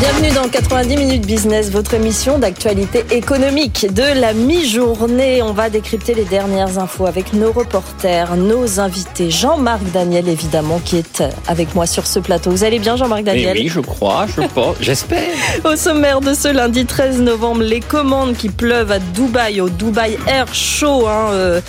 Bienvenue dans 90 minutes business, votre émission d'actualité économique de la mi-journée. On va décrypter les dernières infos avec nos reporters, nos invités. Jean-Marc Daniel, évidemment, qui est avec moi sur ce plateau. Vous allez bien, Jean-Marc Daniel Oui, je crois, je pense, j'espère. Au sommaire de ce lundi 13 novembre, les commandes qui pleuvent à Dubaï, au Dubai Air Show. Hein, euh,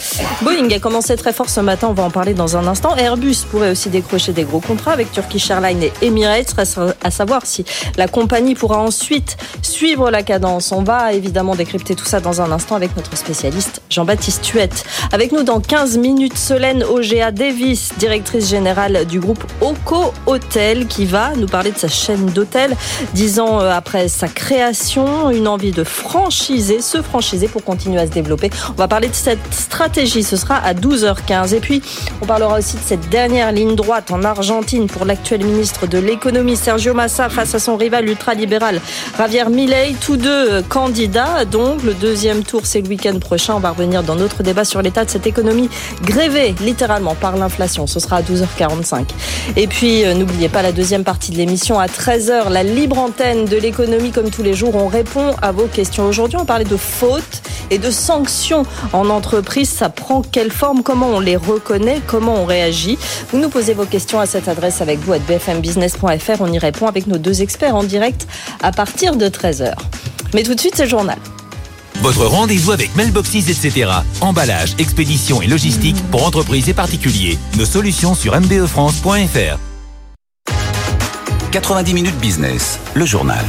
Boeing a commencé très fort ce matin, on va en parler dans un instant. Airbus pourrait aussi décrocher des gros contrats avec Turkish Airlines et Emirates, à savoir si la compagnie pourra ensuite suivre la cadence. On va évidemment décrypter tout ça dans un instant avec notre spécialiste Jean-Baptiste Tuette. Avec nous dans 15 minutes, Solène Ogea Davis, directrice générale du groupe Oco Hotel, qui va nous parler de sa chaîne d'hôtels. Dix ans euh, après sa création, une envie de franchiser, se franchiser pour continuer à se développer. On va parler de cette stratégie, ce sera à 12h15. Et puis, on parlera aussi de cette dernière ligne droite en Argentine pour l'actuel ministre de l'économie, Sergio Massa, face à son rival ultralibéral Javier Milei, tous deux euh, candidats. Donc le deuxième tour, c'est le week-end prochain. On va revenir dans notre débat sur l'état de cette économie grévée littéralement par l'inflation. Ce sera à 12h45. Et puis euh, n'oubliez pas la deuxième partie de l'émission à 13h, la libre antenne de l'économie comme tous les jours. On répond à vos questions. Aujourd'hui, on parlait de fautes et de sanctions en entreprise. Ça prend quelle forme? Comment on les reconnaît? Comment on réagit? Vous nous posez vos questions à cette adresse avec vous à bfmbusiness.fr. On y répond avec nos deux experts en direct à partir de 13h. Mais tout de suite, c'est le journal. Votre rendez-vous avec Mailboxes, etc. Emballage, expédition et logistique pour entreprises et particuliers. Nos solutions sur mbefrance.fr. 90 minutes business, le journal.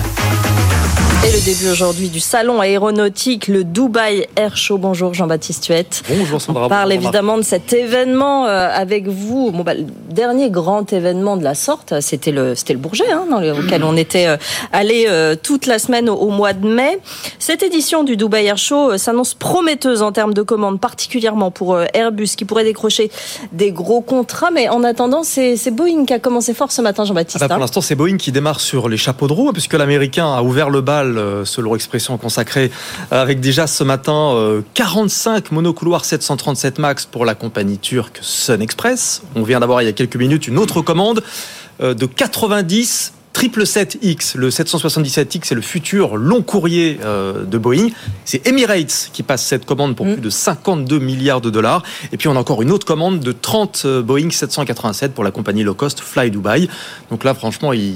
Et le début aujourd'hui du salon aéronautique, le Dubai Air Show. Bonjour Jean-Baptiste Huette. Bonjour Sandra. On parle évidemment de cet événement euh, avec vous. Bon, bah, le dernier grand événement de la sorte, c'était le, c'était le Bourget, hein, dans lequel on était euh, allé euh, toute la semaine au, au, mois de mai. Cette édition du Dubai Air Show s'annonce prometteuse en termes de commandes, particulièrement pour Airbus, qui pourrait décrocher des gros contrats. Mais en attendant, c'est, c'est Boeing qui a commencé fort ce matin, Jean-Baptiste. Ah bah pour l'instant, c'est Boeing qui démarre sur les chapeaux de roue, puisque l'Américain a ouvert le bal selon l'expression consacrée, avec déjà ce matin 45 monocouloirs 737 MAX pour la compagnie turque Sun Express. On vient d'avoir il y a quelques minutes une autre commande de 90 777X, le 777X, c'est le futur long courrier de Boeing. C'est Emirates qui passe cette commande pour plus de 52 milliards de dollars. Et puis on a encore une autre commande de 30 Boeing 787 pour la compagnie low cost Fly Dubai. Donc là, franchement, il,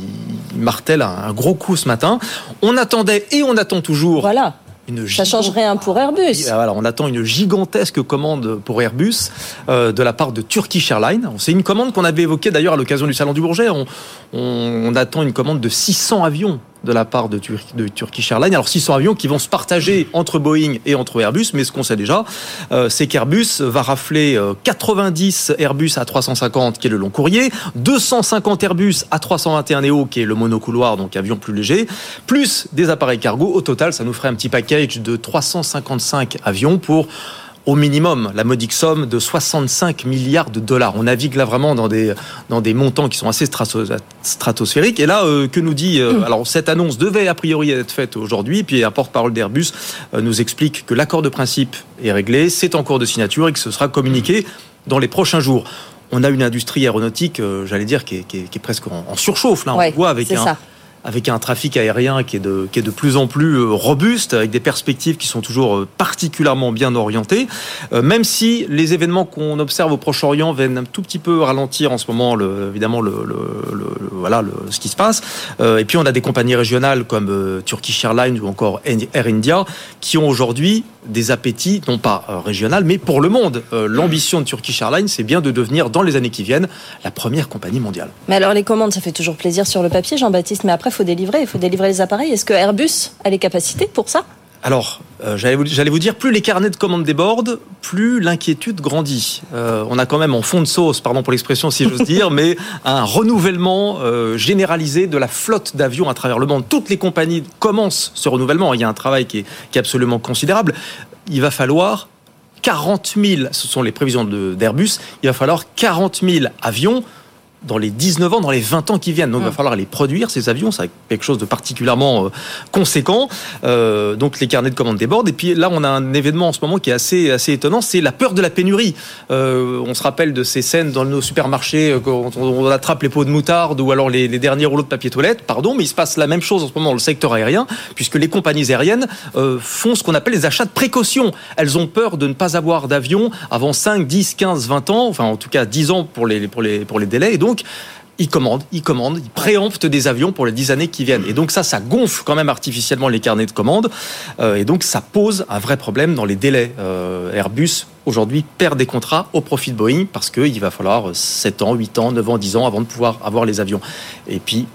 il martèle un gros coup ce matin. On attendait et on attend toujours. Voilà. Une ça change rien pour Airbus. Voilà, on attend une gigantesque commande pour Airbus euh, de la part de Turkish Airlines. C'est une commande qu'on avait évoquée d'ailleurs à l'occasion du salon du Bourget. On, on, on, attend une commande de 600 avions de la part de, Tur de, Turkish Airlines. Alors 600 avions qui vont se partager entre Boeing et entre Airbus, mais ce qu'on sait déjà, euh, c'est qu'Airbus va rafler euh, 90 Airbus à 350 qui est le long courrier, 250 Airbus à 321 Neo qui est le monocouloir, donc avion plus léger, plus des appareils cargo. Au total, ça nous ferait un petit package de 355 avions pour au minimum la modique somme de 65 milliards de dollars. On navigue là vraiment dans des, dans des montants qui sont assez stratosphériques. Et là, euh, que nous dit euh, Alors, cette annonce devait a priori être faite aujourd'hui, puis un porte-parole d'Airbus euh, nous explique que l'accord de principe est réglé, c'est en cours de signature et que ce sera communiqué dans les prochains jours. On a une industrie aéronautique, euh, j'allais dire, qui est, qui, est, qui est, presque en, en surchauffe. Là, on ouais, voit avec un, avec un trafic aérien qui est de, qui est de plus en plus robuste, avec des perspectives qui sont toujours particulièrement bien orientées, euh, même si les événements qu'on observe au Proche-Orient viennent un tout petit peu ralentir en ce moment, évidemment, voilà, ce qui se passe. Euh, et puis on a des compagnies régionales comme euh, Turkish Airlines ou encore Air India qui ont aujourd'hui des appétits, non pas euh, régional, mais pour le monde. Euh, L'ambition de Turkish Airlines, c'est bien de devenir, dans les années qui viennent, la première compagnie mondiale. Mais alors, les commandes, ça fait toujours plaisir sur le papier, Jean-Baptiste, mais après, faut délivrer, il faut délivrer les appareils. Est-ce que Airbus a les capacités pour ça? Alors, euh, j'allais vous, vous, dire, plus les carnets de commandes débordent, plus l'inquiétude grandit. Euh, on a quand même en fond de sauce, pardon pour l'expression si j'ose dire, mais un renouvellement euh, généralisé de la flotte d'avions à travers le monde. Toutes les compagnies commencent ce renouvellement. Il y a un travail qui est, qui est absolument considérable. Il va falloir 40 000, ce sont les prévisions d'Airbus, il va falloir 40 000 avions dans les 19 ans, dans les 20 ans qui viennent. Donc, il va Mm. falloir les produire, ces avions. C'est quelque chose de particulièrement euh, conséquent. Euh, donc, les carnets de commandes débordent. Et puis là, on a un événement en ce moment qui est assez, assez étonnant. C'est la peur de la pénurie. Euh, on se rappelle de ces scènes dans nos supermarchés quand on, on attrape les pots de moutarde ou alors les, les derniers rouleaux de papier toilette. Pardon, mais il se passe la même chose en ce moment dans le secteur aérien, puisque les compagnies aériennes euh, font ce qu'on appelle les achats de précaution. Elles ont peur de ne pas avoir d'avion avant 5, 10, 15, 20 ans, enfin en tout cas 10 ans pour les, pour les, pour les délais. Et donc, ils commandent, ils commandent, ils préemptent des avions pour les 10 années qui viennent. Et donc ça, ça gonfle quand même artificiellement les carnets de commandes. Euh, et donc ça pose un vrai problème dans les délais. Euh, Airbus, aujourd'hui, perd des contrats au profit de Boeing parce qu'il va falloir 7 ans, 8 ans, 9 ans, 10 ans avant de pouvoir avoir les avions. Et puis,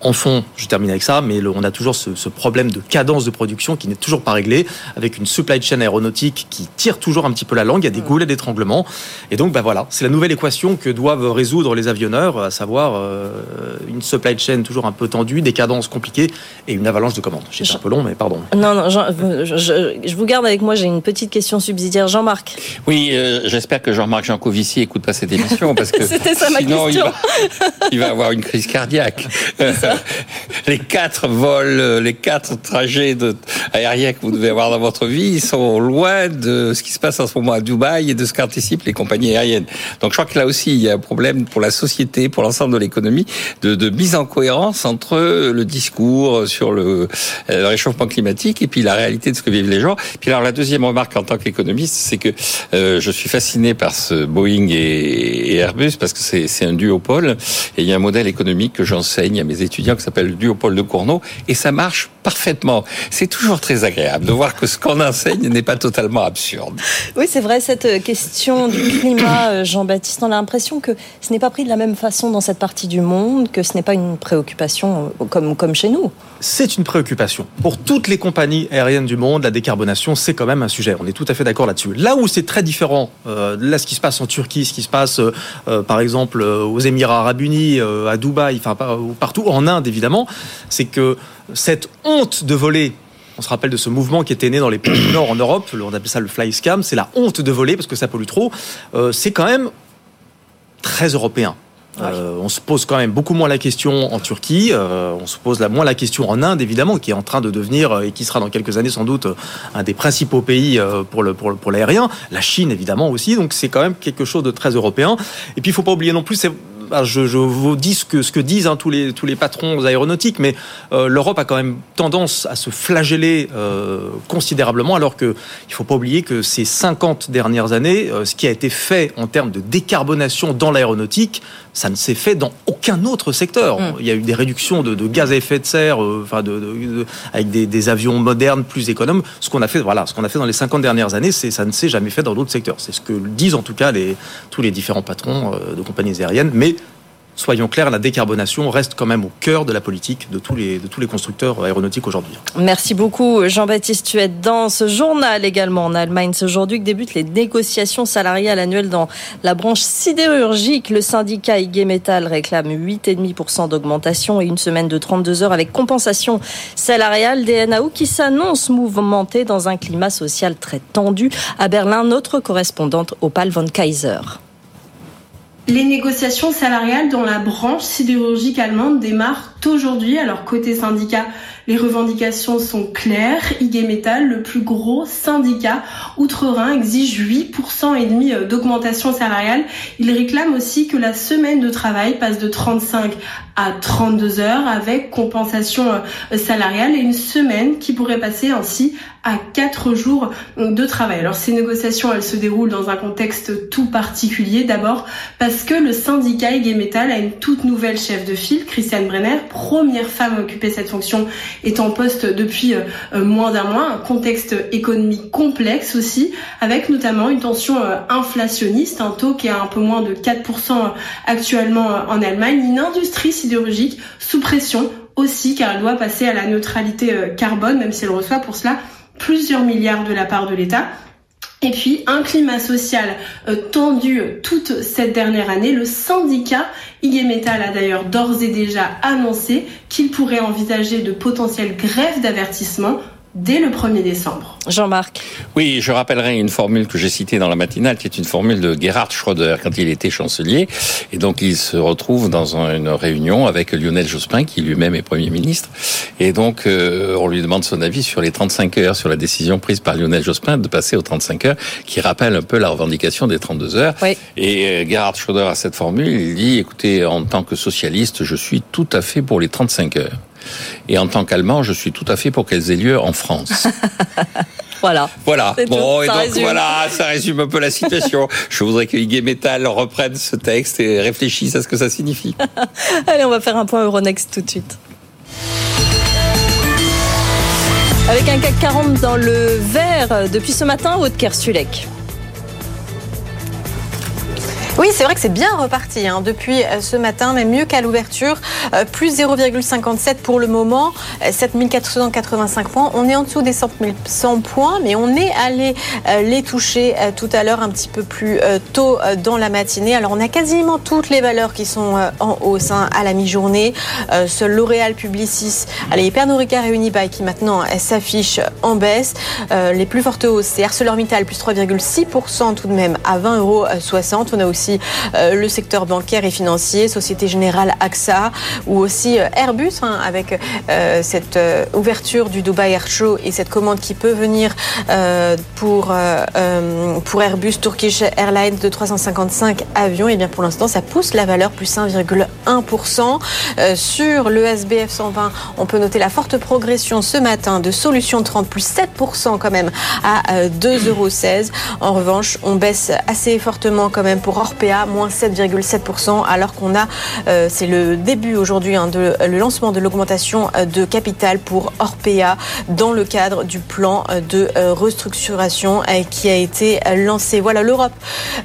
en fond, je termine avec ça, mais le- on a toujours ce, ce problème de cadence de production qui n'est toujours pas réglé, avec une supply chain aéronautique qui tire toujours un petit peu la langue, il y a des goulets d'étranglement. Et donc, bah voilà, c'est la nouvelle équation que doivent résoudre les avionneurs, à savoir euh, une supply chain toujours un peu tendue, des cadences compliquées et une avalanche de commandes. J'étais un peu long, mais pardon. Non, non, Jean- je, je- je vous garde avec moi. J'ai une petite question subsidiaire. Jean-Marc. Oui, euh, j'espère que Jean-Marc Jancovici écoute pas cette émission parce que C'était ça ma sinon question. Il, va, il va avoir une crise cardiaque. Les quatre vols, euh, les quatre trajets de, aériens que vous devez avoir dans votre vie, sont loin de ce qui se passe en ce moment à Dubaï et de ce qu'anticipent les compagnies aériennes. Donc je crois que là aussi il y a un problème pour la société, pour l'ensemble de l'économie, de, de mise en cohérence entre le discours sur le, euh, le réchauffement climatique et puis la réalité de ce que vivent les gens. Puis alors la deuxième remarque en tant qu'économiste, c'est que euh, je suis fasciné par ce Boeing et, et Airbus parce que c'est un duopole et il y a un modèle économique que j'enseigne à mes étudiants qui s'appelle le duopole de Cournot et ça marche parfaitement. C'est toujours très agréable de voir que ce qu'on enseigne n'est pas totalement absurde. Oui, c'est vrai, cette euh, question du climat, euh, Jean-Baptiste, on a l'impression que ce n'est pas pris de la même façon dans cette partie du monde, que ce n'est pas une préoccupation euh, comme, comme chez nous. C'est une préoccupation. Pour toutes les compagnies aériennes du monde, la décarbonation, c'est quand même un sujet. On est tout à fait d'accord là-dessus. Là où c'est très différent, euh, là, ce qui se passe en Turquie, ce qui se passe, euh, par exemple, aux Émirats Arabes Unis, euh, à Dubaï, enfin, partout, en Inde, évidemment, c'est que cette honte de voler on se rappelle de ce mouvement qui était né dans les pays du Nord en Europe, on appelle ça le fly scam, c'est la honte de voler parce que ça pollue trop. Euh, c'est quand même très européen. Euh, on se pose quand même beaucoup moins la question en Turquie, euh, on se pose la, moins la question en Inde évidemment, qui est en train de devenir et qui sera dans quelques années sans doute un des principaux pays pour le pour, le- pour l'aérien. La Chine évidemment aussi, donc c'est quand même quelque chose de très européen. Et puis il faut pas oublier non plus, c'est je, je vous dis ce que, ce que disent hein, tous, les, tous les patrons aéronautiques, mais euh, l'Europe a quand même tendance à se flageller euh, considérablement, alors que il faut pas oublier que ces 50 dernières années, euh, ce qui a été fait en termes de décarbonation dans l'aéronautique, ça ne s'est fait dans aucun autre secteur. Mm. Il y a eu des réductions de, de gaz à effet de serre, euh, enfin de, de- de- avec des, des avions modernes, plus économes. Ce qu'on a fait, voilà, ce qu'on a fait dans les 50 dernières années, c'est ça ne s'est jamais fait dans d'autres secteurs. C'est ce que disent en tout cas les, tous les différents patrons euh, de compagnies aériennes. Mais soyons clairs, la décarbonation reste quand même au cœur de la politique de tous les, constructeurs aéronautiques aujourd'hui. Merci beaucoup, Jean-Baptiste. Tu es dans ce journal également en Allemagne. C'est aujourd'hui que débutent les négociations salariales annuelles dans la branche sidérurgique. Le syndicat IG Metall réclame 8,5% d'augmentation et une semaine de 32 heures avec compensation salariale des NAO qui s'annonce mouvementée dans un climat social très tendu. À Berlin, notre correspondante Opal von Kaiser. Les négociations salariales dans la branche sidérurgique allemande démarrent aujourd'hui. Alors côté syndicat, les revendications sont claires. IG Metall, le plus gros syndicat outre-Rhin, exige 8% et demi d'augmentation salariale. Il réclame aussi que la semaine de travail passe de 35 à 32 heures avec compensation euh, salariale et une semaine qui pourrait passer ainsi à 4 jours de travail. Alors ces négociations, elles se déroulent dans un contexte tout particulier. D'abord parce que le syndicat IG Metall a une toute nouvelle chef de file, Christiane Brenner, première femme à occuper cette fonction, est en poste depuis euh, moins d'un mois. Un contexte économique complexe aussi, avec notamment une tension euh, inflationniste, un taux qui est un peu moins de 4% actuellement euh, en Allemagne, une industrie sidérurgique sous pression aussi car elle doit passer à la neutralité carbone, même si elle reçoit pour cela plusieurs milliards de la part de l'État. Et puis un climat social euh, tendu toute cette dernière année. Le syndicat IG Metall a d'ailleurs d'ores et déjà annoncé qu'il pourrait envisager de potentielles grèves d'avertissement dès le 1er décembre. Jean-Marc. Oui, je rappellerai une formule que j'ai citée dans la matinale, qui est une formule de Gerhard Schröder quand il était chancelier. Et donc il se retrouve dans une réunion avec Lionel Jospin, qui lui-même est Premier ministre. Et donc euh, on lui demande son avis sur les 35 heures, sur la décision prise par Lionel Jospin de passer aux 35 heures, qui rappelle un peu la revendication des 32 heures. Oui. Et euh, Gerhard Schröder a cette formule, il dit, écoutez, en tant que socialiste, je suis tout à fait pour les 35 heures. Et en tant qu'Allemand, je suis tout à fait pour qu'elles aient lieu en France. Voilà. Voilà. Bon, tout, et ça donc résume. voilà, ça résume un peu la situation. Je voudrais que IG Metal reprenne ce texte et réfléchisse à ce que ça signifie. Allez, on va faire un point Euronext tout de suite. Avec un CAC 40 dans le vert depuis ce matin, Haute Kersulek. Oui, c'est vrai que c'est bien reparti hein, depuis euh, ce matin, mais mieux qu'à l'ouverture. Euh, plus 0,57 pour le moment, euh, 7485 points. On est en dessous des 100 100 points, mais on est allé euh, les toucher euh, tout à l'heure un petit peu plus euh, tôt euh, dans la matinée. Alors on a quasiment toutes les valeurs qui sont euh, en hausse hein, à la mi-journée. Euh, seul L'Oréal, Publicis, allez, Pernod Ricard et Unibail qui maintenant euh, s'affichent en baisse. Euh, les plus fortes hausses, c'est ArcelorMittal plus 3,6% tout de même à 20,60 euros. On a aussi euh, le secteur bancaire et financier, Société Générale AXA ou aussi euh, Airbus hein, avec euh, cette ouverture du Dubai Air Show et cette commande qui peut venir pour, pour Airbus Turkish Airlines de 355 avions. Et bien pour l'instant, ça pousse la valeur plus 1,1%. Euh, sur le SBF 120, on peut noter la forte progression ce matin de Solution 30 plus 7% quand même à euh, 2,16 euros. En revanche, on baisse assez fortement quand même pour Orpea, moins 7,7%, alors qu'on a, euh, c'est le début aujourd'hui, hein, de, le lancement de l'augmentation euh, de capital pour Orpea dans le cadre du plan euh, de euh, restructuration euh, qui a été euh, lancé. Voilà l'Europe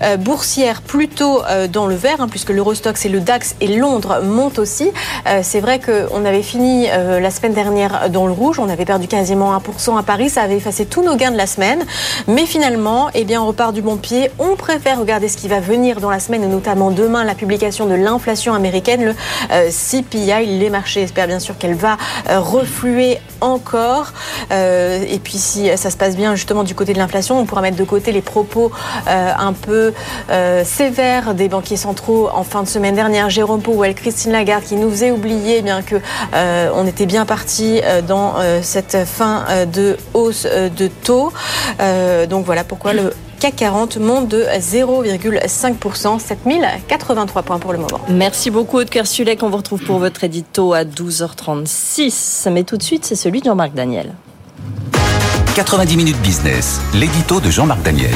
euh, boursière plutôt euh, dans le vert, hein, puisque l'Eurostox et le DAX et Londres montent aussi. Euh, c'est vrai qu'on avait fini euh, la semaine dernière dans le rouge, on avait perdu quasiment 1% à Paris, ça avait effacé tous nos gains de la semaine, mais finalement, eh bien, on repart du bon pied. On préfère regarder ce qui va venir dans la semaine, et notamment demain, la publication de l'inflation américaine, le euh, CPI. Les marchés espèrent bien sûr qu'elle va euh, refluer encore. Euh, et puis, si ça se passe bien justement du côté de l'inflation, on pourra mettre de côté les propos un peu sévères des banquiers centraux en fin de semaine dernière. Jérôme Powell, Christine Lagarde, qui nous faisait oublier eh bien que on était bien parti dans cette fin de hausse de taux. Donc voilà pourquoi le CAC 40 monte de 0,5%, 7083 points pour le moment. Merci beaucoup, Haute Kersulek. On vous retrouve pour votre édito à 12h36. Mais tout de suite, c'est celui de Jean-Marc Daniel. 90 minutes business, l'édito de Jean-Marc Daniel.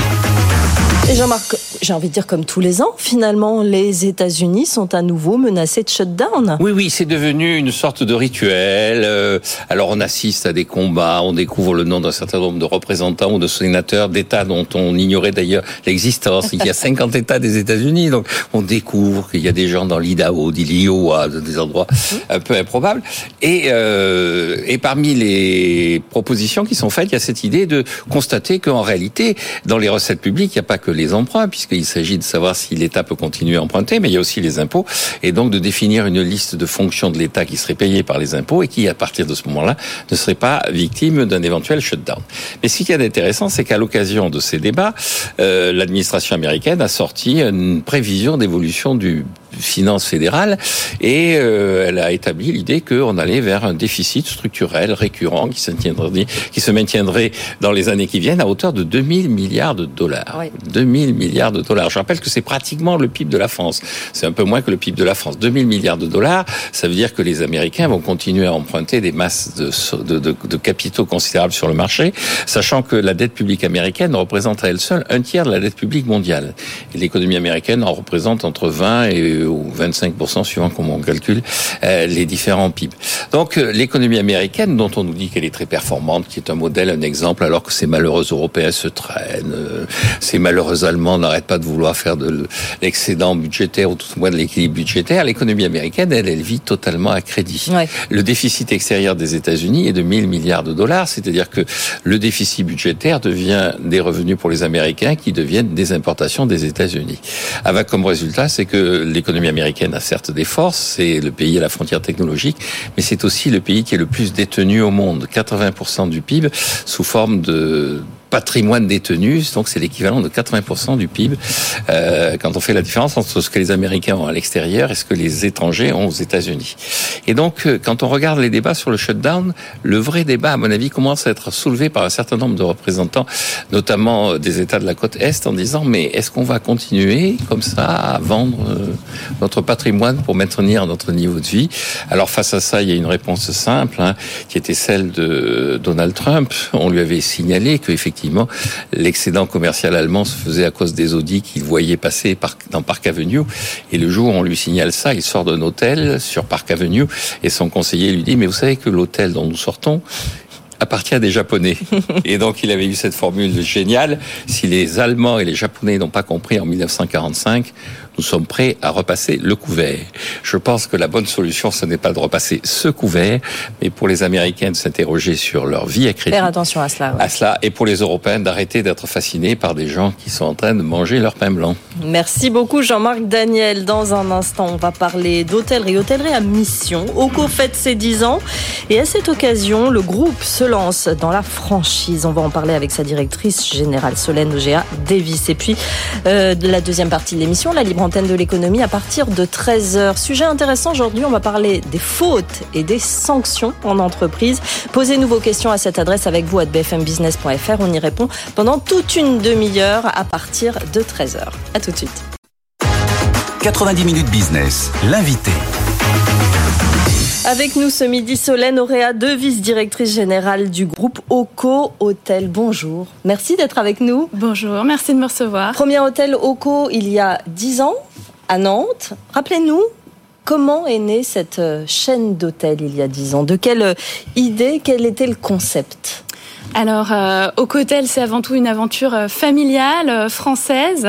Et Jean-Marc, j'ai envie de dire comme tous les ans, finalement, les États-Unis sont à nouveau menacés de shutdown. Oui, oui, c'est devenu une sorte de rituel. Euh, Alors on assiste à des combats, on découvre le nom d'un certain nombre de représentants ou de sénateurs d'États dont on ignorait d'ailleurs l'existence. Il y a 50 États des États-Unis, donc on découvre qu'il y a des gens dans l'Idaho, l'Iowa, des endroits un peu improbables. Et, euh, et parmi les propositions qui sont faites, il y a cette idée de constater qu'en réalité, dans les recettes publiques, il n'y a pas que les emprunts, puisqu'il s'agit de savoir si l'État peut continuer à emprunter, mais il y a aussi les impôts, et donc de définir une liste de fonctions de l'État qui seraient payées par les impôts et qui, à partir de ce moment-là, ne seraient pas victimes d'un éventuel shutdown. Mais ce qu'il y a d'intéressant, c'est qu'à l'occasion de ces débats, euh, l'administration américaine a sorti une prévision d'évolution du finances fédérales et euh, elle a établi l'idée qu'on allait vers un déficit structurel récurrent qui se, tiendrait, qui se maintiendrait dans les années qui viennent à hauteur de 2000 milliards de dollars. Oui. 2000 milliards de dollars. Je rappelle que c'est pratiquement le PIB de la France. C'est un peu moins que le PIB de la France. 2000 milliards de dollars, ça veut dire que les Américains vont continuer à emprunter des masses de, de, de, de capitaux considérables sur le marché, sachant que la dette publique américaine représente à elle seule un tiers de la dette publique mondiale. Et l'économie américaine en représente entre 20 et ou 25% suivant comment on calcule euh, les différents PIB. Donc euh, l'économie américaine, dont on nous dit qu'elle est très performante, qui est un modèle, un exemple, alors que ces malheureux Européens se traînent, euh, ces malheureux Allemands n'arrêtent pas de vouloir faire de l'excédent budgétaire ou tout au moins de l'équilibre budgétaire, l'économie américaine, elle, elle vit totalement à crédit. Ouais. Le déficit extérieur des États-Unis est de 1000 milliards de dollars, c'est-à-dire que le déficit budgétaire devient des revenus pour les Américains qui deviennent des importations des États-Unis. Avec comme résultat, c'est que l'économie l'économie américaine a certes des forces, c'est le pays à la frontière technologique, mais c'est aussi le pays qui est le plus détenu au monde. 80% du PIB sous forme de patrimoine détenu, donc c'est l'équivalent de 80% du PIB. Euh, quand on fait la différence entre ce que les Américains ont à l'extérieur et ce que les étrangers ont aux États-Unis. Et donc, euh, quand on regarde les débats sur le shutdown, le vrai débat, à mon avis, commence à être soulevé par un certain nombre de représentants, notamment euh, des États de la côte est, en disant mais est-ce qu'on va continuer comme ça à vendre euh, notre patrimoine pour maintenir notre niveau de vie? Alors face à ça, il y a une réponse simple, hein, qui était celle de Donald Trump. On lui avait signalé que effectivement l'excédent commercial allemand se faisait à cause des audits qu'il voyait passer dans Park Avenue. Et le jour où on lui signale ça, il sort d'un hôtel sur Park Avenue et son conseiller lui dit mais vous savez que l'hôtel dont nous sortons appartient à des Japonais. Et donc il avait eu cette formule géniale. Si les Allemands et les Japonais n'ont pas compris en 1945, nous sommes prêts à repasser le couvert. Je pense que la bonne solution, ce n'est pas de repasser ce couvert, mais pour les Américains de s'interroger sur leur vie à crédit. Faire attention à cela. ouais. À cela, et pour les Européens d'arrêter d'être fascinés par des gens qui sont en train de manger leur pain blanc. Merci beaucoup Jean-Marc Daniel. Dans un instant, on va parler d'hôtellerie. Hôtellerie à mission. Oco fête ses 10 ans. Et à cette occasion, le groupe se lance dans la franchise. On va en parler avec sa directrice générale Solène Ogea Davis. Et puis, euh, de la deuxième partie de l'émission, la libre de l'économie à partir de 13h. Sujet intéressant aujourd'hui, on va parler des fautes et des sanctions en entreprise. Posez-nous vos questions à cette adresse avec vous à bfmbusiness.fr. On y répond pendant toute une demi-heure à partir de 13h. À tout de suite. 90 minutes business, l'invité. Avec nous ce midi, Solène Auréa, deux vice-directrice générale du groupe OCO Hôtel. Bonjour. Merci d'être avec nous. Bonjour, merci de me recevoir. Premier hôtel OCO il y a 10 ans à Nantes. Rappelez-nous comment est née cette euh, chaîne d'hôtels il y a 10 ans? De quelle euh, idée, quel était le concept? Alors, euh, Hotel, c'est avant tout une aventure euh, familiale française,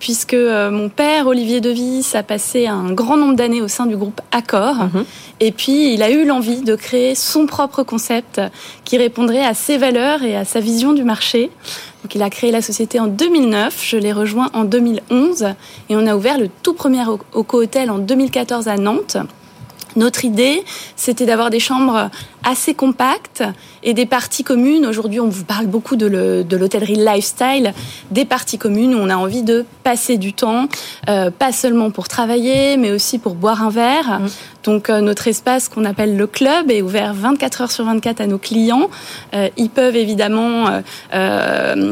puisque euh, mon père, Olivier Devis, a passé un grand nombre d'années au sein du groupe Accor. Mhm. Et puis, il a eu l'envie de créer son propre concept qui répondrait à ses valeurs et à sa vision du marché. Donc, il a créé la société en 2009. Je l'ai rejoint en 2011. Et on a ouvert le tout premier Oco Hotel en 2014 à Nantes. Notre idée, c'était d'avoir des chambres assez compactes et des parties communes. Aujourd'hui, on vous parle beaucoup de le- de l'hôtellerie lifestyle, des parties communes où on a envie de passer du temps, euh, pas seulement pour travailler, mais aussi pour boire un verre. Donc, euh, notre espace qu'on appelle le club est ouvert 24 heures sur 24 à nos clients. Euh, ils peuvent évidemment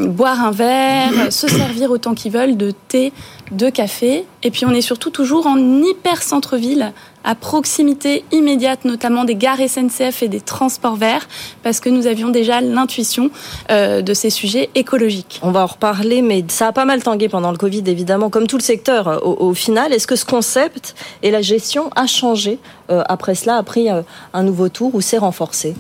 boire un verre, se servir autant qu'ils veulent de thé, de café. Et puis, on est surtout toujours en hyper centre-ville à proximité immédiate, notamment des gares SNCF et des transports verts, parce que nous avions déjà l'intuition euh, de ces sujets écologiques. On va en reparler, mais ça a pas mal tangué pendant le Covid, évidemment, comme tout le secteur. euh, Au, final, est-ce que ce concept et la gestion a changé après cela, a pris euh, un nouveau tour ou s'est renforcé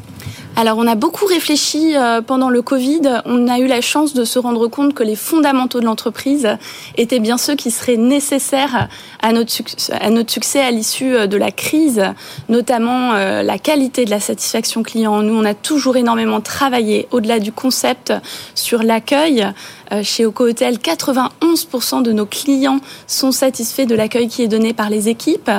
Alors, on a beaucoup réfléchi euh, pendant le Covid. On a eu la chance de se rendre compte que les fondamentaux de l'entreprise étaient bien ceux qui seraient nécessaires à notre, à notre succès à l'issue euh, de la crise, notamment euh, la qualité de la satisfaction client. Nous, on a toujours énormément travaillé au-delà du concept sur l'accueil. Euh, Chez Oco Hotel, 91% de nos clients sont satisfaits de l'accueil qui est donné par les équipes.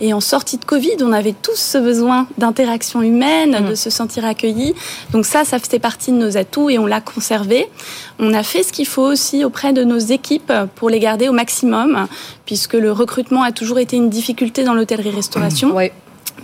Et en sortie de Covid, on avait tous ce besoin d'interaction humaine, de se sentir accueillis. Donc ça, ça faisait partie de nos atouts et on l'a conservé. On a fait ce qu'il faut aussi auprès de nos équipes pour les garder au maximum, puisque le recrutement a toujours été une difficulté dans l'hôtellerie-restauration. Oui.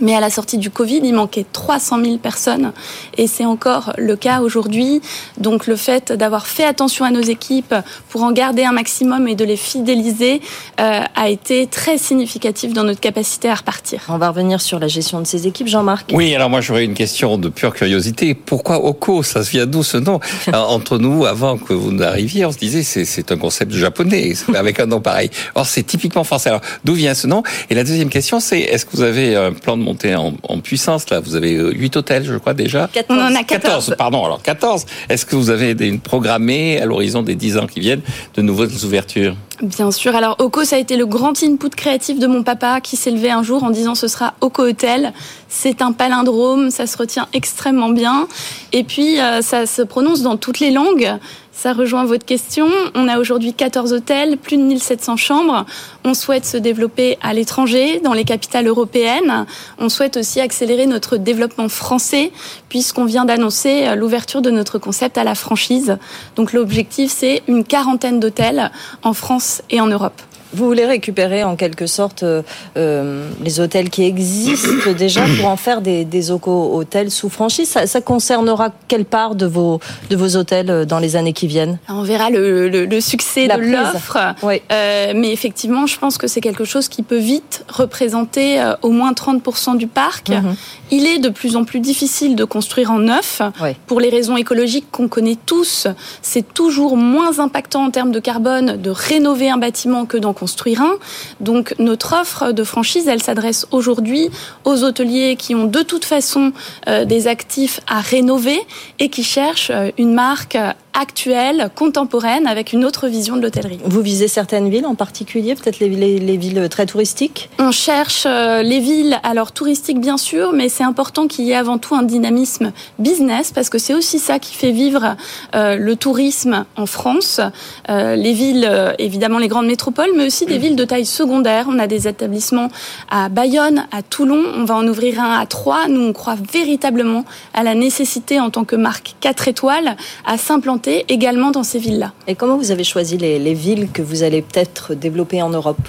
Mais à la sortie du Covid, il manquait 300 000 personnes et c'est encore le cas aujourd'hui. Donc le fait d'avoir fait attention à nos équipes pour en garder un maximum et de les fidéliser euh, a été très significatif dans notre capacité à repartir. On va revenir sur la gestion de ces équipes, Jean-Marc. Oui, alors moi j'aurais une question de pure curiosité. Pourquoi Oko? Ça se vient d'où ce nom? Alors, Entre nous, avant que vous n'arriviez, on se disait c'est c'est un concept japonais avec un nom pareil. Or c'est typiquement français. Alors d'où vient ce nom? Et la deuxième question, c'est est-ce que vous avez un plan de montée en, en puissance là Vous avez euh, huit hôtels, je crois déjà. 14. On en a 14. pardon, alors 14. Est-ce que vous avez des, une programmée à l'horizon des 10 ans qui viennent de nouvelles ouvertures? Bien sûr. Alors, Oko, ça a été le grand input créatif de mon papa qui s'est levé un jour en disant ce sera Oko Hotel. C'est un palindrome, ça se retient extrêmement bien. Et puis, euh, ça se prononce dans toutes les langues. Ça rejoint votre question. On a aujourd'hui 14 hôtels, plus de 1700 chambres. On souhaite se développer à l'étranger, dans les capitales européennes. On souhaite aussi accélérer notre développement français, puisqu'on vient d'annoncer euh, l'ouverture de notre concept à la franchise. Donc l'objectif, c'est une quarantaine d'hôtels en France et en Europe. Vous voulez récupérer en quelque sorte euh, euh, les hôtels qui existent déjà pour en faire des, des hôtels sous franchise. Ça, ça, concernera quelle part de vos, de vos hôtels euh, dans les années qui viennent? On verra le, le, le succès de l'offre. Oui. Euh, mais effectivement, je pense que c'est quelque chose qui peut vite représenter euh, au moins 30% du parc. Mhm. Il est de plus en plus difficile de construire en neuf. Oui. Pour les raisons écologiques qu'on connaît tous, c'est toujours moins impactant en termes de carbone de rénover un bâtiment que d'en construire un. Donc notre offre de franchise, elle s'adresse aujourd'hui aux hôteliers qui ont de toute façon euh, des actifs à rénover et qui cherchent euh, une marque actuelle, contemporaine, avec une autre vision de l'hôtellerie. Vous visez certaines villes en particulier, peut-être les, les, les, villes très touristiques? On cherche euh, les villes, alors touristiques bien sûr, mais c'est important qu'il y ait avant tout un dynamisme business, parce que c'est aussi ça qui fait vivre euh, le tourisme en France. Euh, les villes, évidemment les grandes métropoles, mais aussi des villes de taille secondaire. On a des établissements à Bayonne, à Toulon, on va en ouvrir un à Troyes. Nous, on croit véritablement à la nécessité en tant que marque 4 étoiles à s'implanter également dans ces villes-là. Et comment vous avez choisi les, les villes que vous allez peut-être développer en Europe?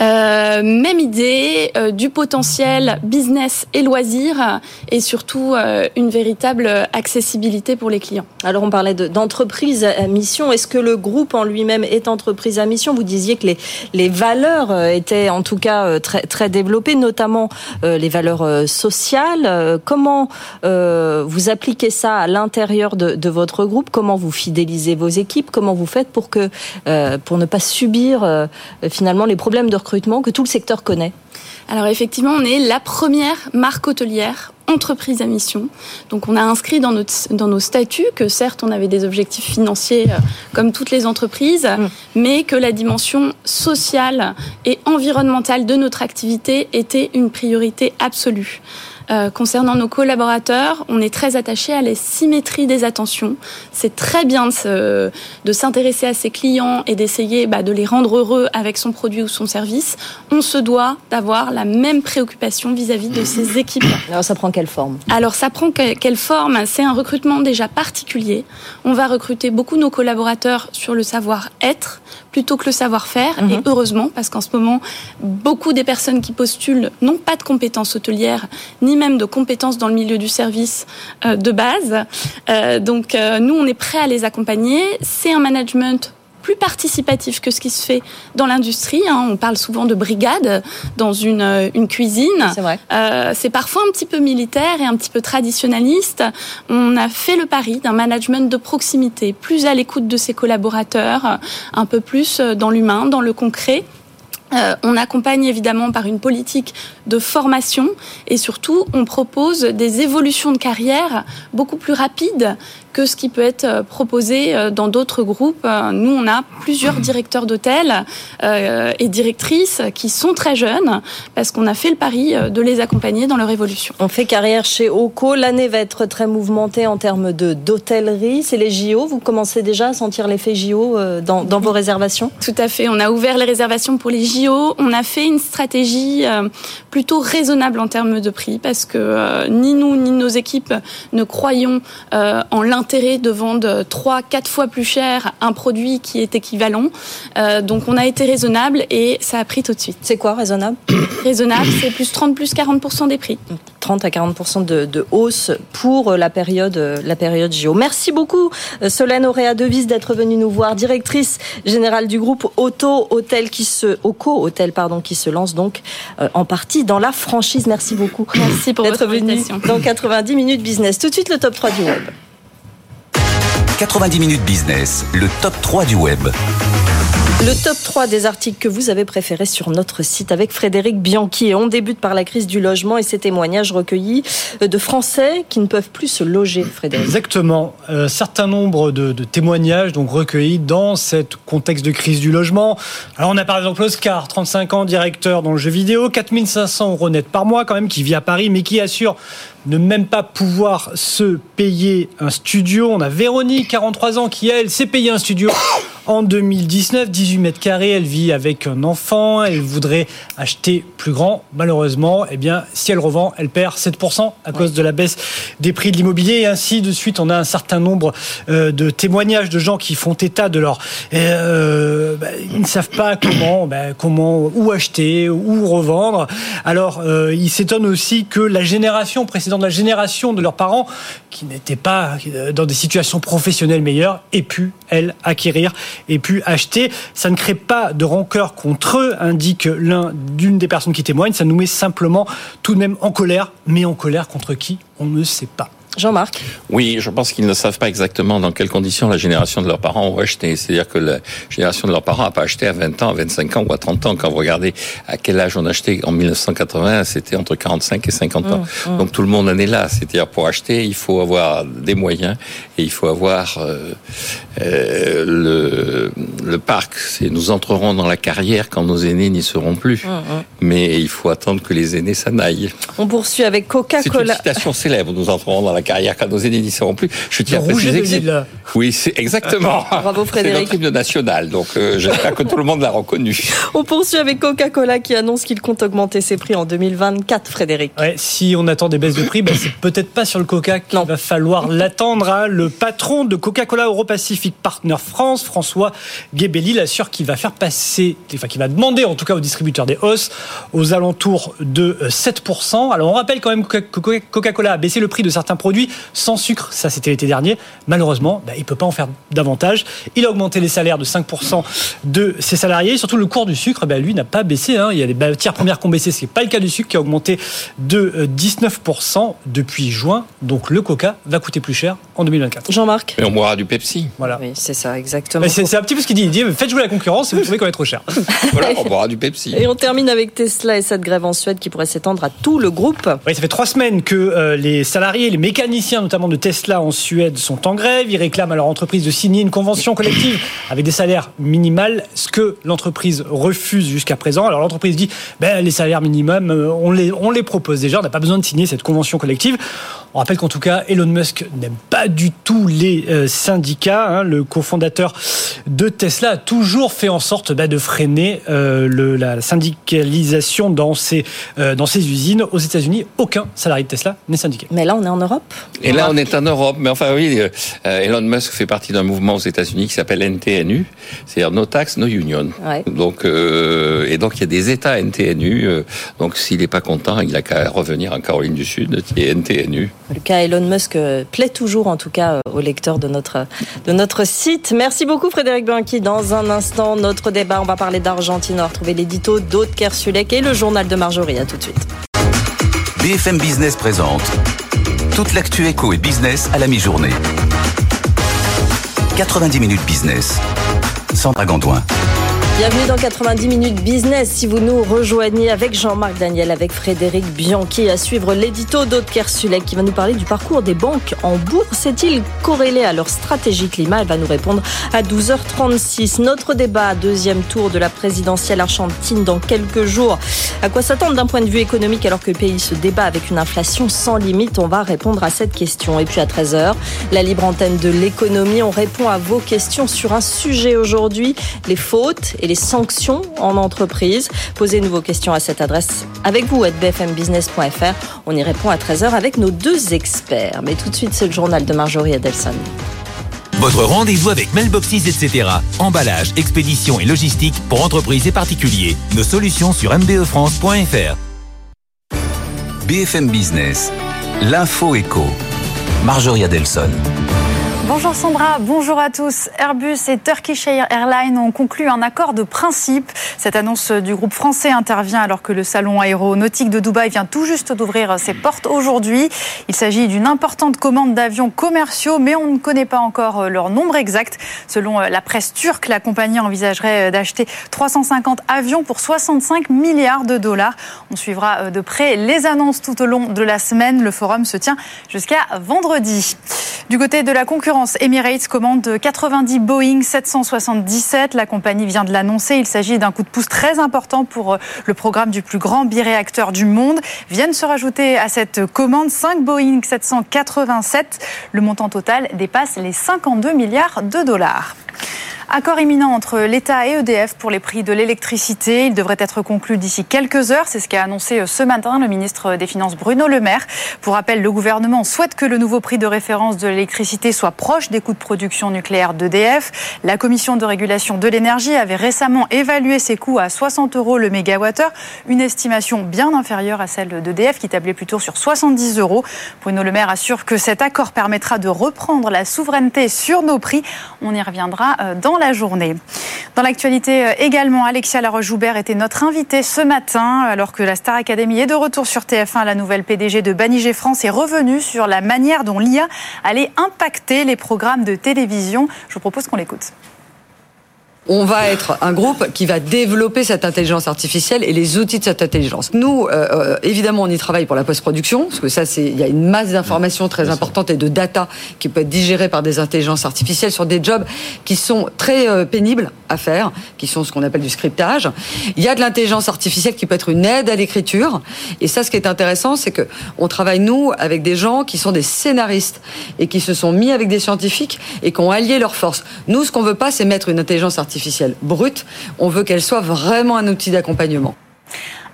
Euh, même idée, euh, du potentiel business et loisirs et surtout euh, une véritable accessibilité pour les clients. Alors on parlait d'entreprise à mission. Est-ce que le groupe en lui-même est entreprise à mission? Vous disiez que les, les valeurs euh, étaient en tout cas euh, très, très développées, notamment les valeurs sociales. Comment vous appliquez ça à l'intérieur de, de, votre groupe? Comment vous fidélisez vos équipes? Comment vous faites pour, que, pour ne pas subir finalement les problèmes de recrutement que tout le secteur connaît alors effectivement, on est la première marque hôtelière entreprise à mission. Donc on a inscrit dans, notre, dans nos statuts que certes on avait des objectifs financiers euh, comme toutes les entreprises, mmh. mais que la dimension sociale et environnementale de notre activité était une priorité absolue. Euh, concernant nos collaborateurs, on est très attaché à la symétrie des attentions. C'est très bien de, s'intéresser à ses clients et d'essayer bah, de les rendre heureux avec son produit ou son service. On se doit d'avoir la même préoccupation vis-à-vis -vis de ses équipes. Alors ça prend quelle forme? Alors ça prend que, quelle forme? C'est un recrutement déjà particulier. On va recruter beaucoup nos collaborateurs sur le savoir-être plutôt que le savoir-faire. Mmh. Et heureusement, parce qu'en ce moment, beaucoup des personnes qui postulent n'ont pas de compétences hôtelières ni même de compétences dans le milieu du service euh, de base. Euh, donc euh, nous, on est prêt à les accompagner. C'est un management plus participatif que ce qui se fait dans l'industrie. Hein. On parle souvent de brigade dans une, une cuisine. C'est vrai. Euh, c'est parfois un petit peu militaire et un petit peu traditionnaliste. On a fait le pari d'un management de proximité, plus à l'écoute de ses collaborateurs, un peu plus dans l'humain, dans le concret. Euh, on accompagne évidemment par une politique de formation et surtout on propose des évolutions de carrière beaucoup plus rapides que ce qui peut être euh, proposé euh, dans d'autres groupes. Nous, on a plusieurs directeurs d'hôtels et directrices qui sont très jeunes parce qu'on a fait le pari de les accompagner dans leur évolution. On fait carrière chez OCO. L'année va être très mouvementée en termes de d'hôtellerie. C'est les JO. Vous commencez déjà à sentir l'effet JO dans, dans vos réservations? Tout à fait. On a ouvert les réservations pour les JO. On a fait une stratégie plutôt raisonnable en termes de prix parce que ni nous ni nos équipes ne croyons en l'intérêt intérêt de vendre 3 4 fois plus cher un produit qui est équivalent. Euh, donc on a été raisonnable et ça a pris tout de suite. C'est quoi raisonnable Raisonnable, c'est plus 30 plus 40 des prix. 30 à 40 de, de, hausse pour la période la période JO. Merci beaucoup Solène Auréa Devise d'être venue nous voir, directrice générale du groupe Auto Hôtel qui se Oco Hôtel pardon qui se lance donc euh, en partie dans la franchise. Merci beaucoup. Merci pour d'être venue dans 90 minutes business. Tout de suite le top 3 du web. 90 minutes business, le top 3 du web. Le top 3 des articles que vous avez préférés sur notre site avec Frédéric Bianchi. Et on débute par la crise du logement et ces témoignages recueillis de Français qui ne peuvent plus se loger, Frédéric. Exactement. Euh, certain nombre de, de, témoignages donc recueillis dans ce contexte de crise du logement. Alors on a par exemple Oscar, 35 ans, directeur dans le jeu vidéo, 4500 euros net par mois quand même, qui vit à Paris, mais qui assure ne même pas pouvoir se payer un studio. On a Véronique, 43 ans, qui elle s'est payé un studio en 2019, 18 mètres carrés. Elle vit avec un enfant. Elle voudrait acheter plus grand. Malheureusement, eh bien, si elle revend, elle perd 7% à cause de la baisse des prix de l'immobilier. Et ainsi de suite, on a un certain nombre euh, de témoignages de gens qui font état de leur. Euh, bah, ils ne savent pas comment, bah, comment, où acheter, où revendre. Alors, euh, ils s'étonnent aussi que la génération précédente la génération de leurs parents qui n'étaient pas euh, dans des situations professionnelles meilleures aient pu, elles, acquérir et pu acheter. Ça ne crée pas de rancœur contre eux, indique l'un d'une des personnes qui témoignent. Ça nous met simplement tout de même en colère, mais en colère contre qui On ne sait pas. Jean-Marc Oui, je pense qu'ils ne savent pas exactement dans quelles conditions la génération de leurs parents ont acheté. C'est-à-dire que la génération de leurs parents n'a pas acheté à 20 ans, à 25 ans ou à 30 ans. Quand vous regardez à quel âge on achetait en 1980, c'était entre 45 et 50 ans. Mmh, mmh. Donc tout le monde en est là. C'est-à-dire pour acheter, il faut avoir des moyens et il faut avoir euh, euh, le, le parc. Nous entrerons dans la carrière quand nos aînés n'y seront plus. Mmh, Mais il faut attendre que les aînés s'en aillent. On poursuit avec Coca-Cola. C'est une citation célèbre. Nous entrerons dans la carrière quand nos aînés n'y seront plus. Je tiens à préciser que Oui, c'est exactement. Bravo Frédéric. C'est notre hymne national, donc euh, j'espère que tout le monde l'a reconnu. On poursuit avec Coca-Cola qui annonce qu'il compte augmenter ses prix en 2024, Frédéric. Ouais, si on attend des baisses de prix, bah, c'est peut-être pas sur le Coca qu'il va falloir l'attendre. Hein. Le patron de Coca-Cola Euro-Pacific Partner France, François Guébelli, l'assure qu'il va faire passer, enfin qu'il va demander en tout cas aux distributeurs des hausses aux alentours de 7%. Euh, Alors on rappelle quand même que Coca-Cola a baissé le prix de certains produits sans sucre, ça c'était l'été dernier. Malheureusement, bah, il ne peut pas en faire davantage. Il a augmenté les salaires de 5% de ses salariés. surtout, le cours du sucre, bah, lui, n'a pas baissé. Hein. Il y a les matières premières qui ont baissé. Ce n'est pas le cas du sucre qui a augmenté de 19% euh, depuis juin. Donc le coca va coûter plus cher en 2024. Jean-Marc Et on boira du Pepsi. Voilà. Oui, c'est ça, exactement. C'est un petit peu ce qu'il dit. Il dit faites jouer la concurrence et vous trouvez qu'on est trop cher. voilà, on boira du Pepsi. Et on termine avec Tesla et cette grève en Suède qui pourrait s'étendre à tout le groupe. Oui, ça fait trois semaines que euh, les salariés, les mécaniciens notamment de Tesla en Suède sont en grève. Ils réclament à leur entreprise de signer une convention collective avec des salaires minimales, ce que l'entreprise refuse jusqu'à présent. Alors l'entreprise dit, ben, les salaires minimums, euh, on les, on les propose déjà, on n'a pas besoin de signer cette convention collective. On rappelle qu'en tout cas, Elon Musk n'aime pas du tout les euh, syndicats. Hein. Le cofondateur de Tesla a toujours fait en sorte bah, de freiner euh, le, la syndicalisation dans ses, euh, dans ses usines. Aux États-Unis, aucun salarié de Tesla n'est syndiqué. Mais là, on est en Europe Et là, on est en Europe. Mais enfin, oui, Elon Musk fait partie d'un mouvement aux États-Unis qui s'appelle NTNU, c'est-à-dire No Tax, No Union. Ouais. Donc, et donc, il y a des États NTNU. donc, s'il n'est pas content, il a qu'à revenir en Caroline du Sud, qui est NTNU. Le cas Elon Musk euh, plaît toujours, en tout cas, euh, aux lecteurs de notre, de notre site. Merci beaucoup, Frédéric Blanqui. Dans un instant, notre débat, on va parler d'Argentine. On va retrouver l'édito d'Aude Kersulek et le journal de Marjorie. À tout de suite. BFM Business présente toute l'actu éco et business à la mi-journée. 90 minutes business. Sandra Gandoin. Bienvenue dans 90 minutes business. Si vous nous rejoignez avec Jean-Marc Daniel, avec Frédéric Bianchi, à suivre l'édito d'Aude Kersulek qui va nous parler du parcours des banques en bourse. Est-il corrélé à leur stratégie climat? Elle va nous répondre à 12h36. Notre débat, deuxième tour de la présidentielle argentine dans quelques jours. À quoi s'attendre d'un point de vue économique alors que le pays se débat avec une inflation sans limite? On va répondre à cette question. Et puis à 13h, la libre antenne de l'économie. On répond à vos questions sur un sujet aujourd'hui, les fautes et les sanctions en entreprise. Posez-nous vos questions à cette adresse avec vous à bfmbusiness.fr. On y répond à 13h avec nos deux experts. Mais tout de suite, c'est le journal de Marjorie Adelson. Votre rendez-vous avec Mailboxes, etc. Emballage, expédition et logistique pour entreprises et particuliers. Nos solutions sur mbefrance.fr. BFM Business, l'info éco. Marjorie Adelson. Bonjour Sandra, bonjour à tous. Airbus et Turkish Airlines ont conclu un accord de principe. Cette annonce du groupe français intervient alors que le salon aéronautique de Dubaï vient tout juste d'ouvrir ses portes aujourd'hui. Il s'agit d'une importante commande d'avions commerciaux, mais on ne connaît pas encore leur nombre exact. Selon la presse turque, la compagnie envisagerait d'acheter 350 avions pour 65 milliards de dollars. On suivra de près les annonces tout au long de la semaine. Le forum se tient jusqu'à vendredi. Du côté de la concurrence, Emirates commande 90 Boeing 777. La compagnie vient de l'annoncer. Il s'agit d'un coup de pouce très important pour euh, le programme du plus grand biréacteur du monde. Viennent se rajouter à cette commande 5 Boeing 787. Le montant total dépasse les 52 milliards de dollars. Accord imminent entre l'État et EDF pour les prix de l'électricité. Il devrait être conclu d'ici quelques heures. C'est ce qu'a annoncé ce matin le ministre des Finances Bruno Le Maire. Pour rappel, le gouvernement souhaite que le nouveau prix de référence de l'électricité soit proche des coûts de production nucléaire d'EDF. La commission de régulation de l'énergie avait récemment évalué ses coûts à 60 euros le mégawattheure, une estimation bien inférieure à celle d'EDF qui tablait plutôt sur 70 euros. Bruno Le Maire assure que cet accord permettra de reprendre la souveraineté sur nos prix. On y reviendra euh, dans la journée. Dans l'actualité euh, également, Alexia Laroche-Joubert était notre invitée ce matin, alors que la Star Academy est de retour sur TF1. La nouvelle PDG de Banigé France est revenue sur la manière dont l'IA allait impacter les programmes de télévision. Je vous propose qu'on l'écoute on va être un groupe qui va développer cette intelligence artificielle et les outils de cette intelligence. Nous, euh, euh, évidemment, on y travaille pour la post-production, parce que ça, c'est il y a une masse d'informations très importante et de data qui peut être digérée par des intelligences artificielles sur des jobs qui sont très euh, pénibles à faire, qui sont ce qu'on appelle du scriptage. Il y a de l'intelligence artificielle qui peut être une aide à l'écriture, et ça, ce qui est intéressant, c'est que on travaille nous avec des gens qui sont des scénaristes et qui se sont mis avec des scientifiques et qui ont allié leurs forces. Nous, ce qu'on veut pas, c'est mettre une intelligence artificielle brute. On veut qu'elle soit vraiment un outil d'accompagnement.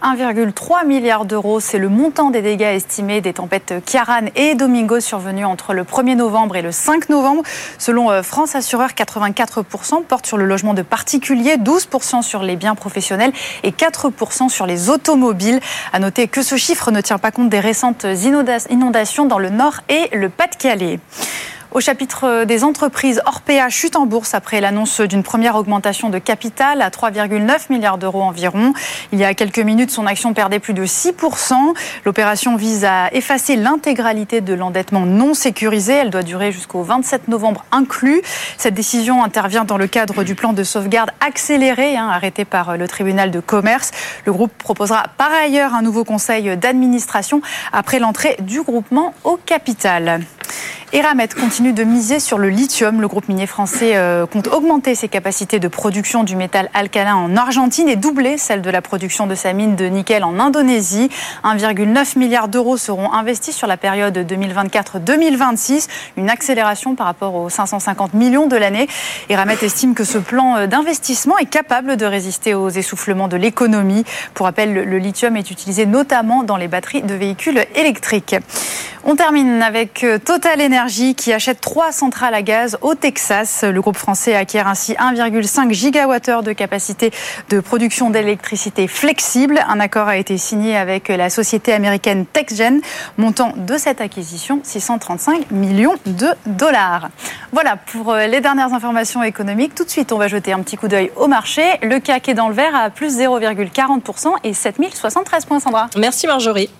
1,3 milliard d'euros, c'est le montant des dégâts estimés des tempêtes Kiaran et Domingo survenues entre le 1er novembre et le 5 novembre. Selon euh, France Assureur, 84% portent sur le logement de particuliers, 12% sur les biens professionnels et 4% sur les automobiles. À noter que ce chiffre ne tient pas compte des récentes inondations dans le Nord et le Pas-de-Calais. Au chapitre des entreprises, Orpea chute en bourse après l'annonce d'une première augmentation de capital à 3,9 milliards d'euros environ. Il y a quelques minutes, son action perdait plus de 6%. L'opération vise à effacer l'intégralité de l'endettement non sécurisé. Elle doit durer jusqu'au 27 novembre inclus. Cette décision intervient dans le cadre du plan de sauvegarde accéléré hein, arrêté par le tribunal de commerce. Le groupe proposera par ailleurs un nouveau conseil d'administration après l'entrée du groupement au capital. Eramet continue de miser sur le lithium. Le groupe minier français euh, compte augmenter ses capacités de production du métal alcalin en Argentine et doubler celle de la production de sa mine de nickel en Indonésie. 1,9 milliard d'euros seront investis sur la période 2024-2026, une accélération par rapport aux 550 millions de l'année. Eramet estime que ce plan euh, d'investissement est capable de résister aux essoufflements de l'économie. Pour rappel, le lithium est utilisé notamment dans les batteries de véhicules électriques. On termine avec euh, Total Energy qui achète trois centrales à gaz au Texas. Le groupe français acquiert ainsi 1,5 gigawattheure de capacité de production d'électricité flexible. Un accord a été signé avec la société américaine TexGen, montant de cette acquisition 635 millions de dollars. Voilà pour euh, les dernières informations économiques. Tout de suite, on va jeter un petit coup d'œil au marché. Le CAC est dans le vert à plus 0,40% et 7073 points, Sandra. Merci Marjorie.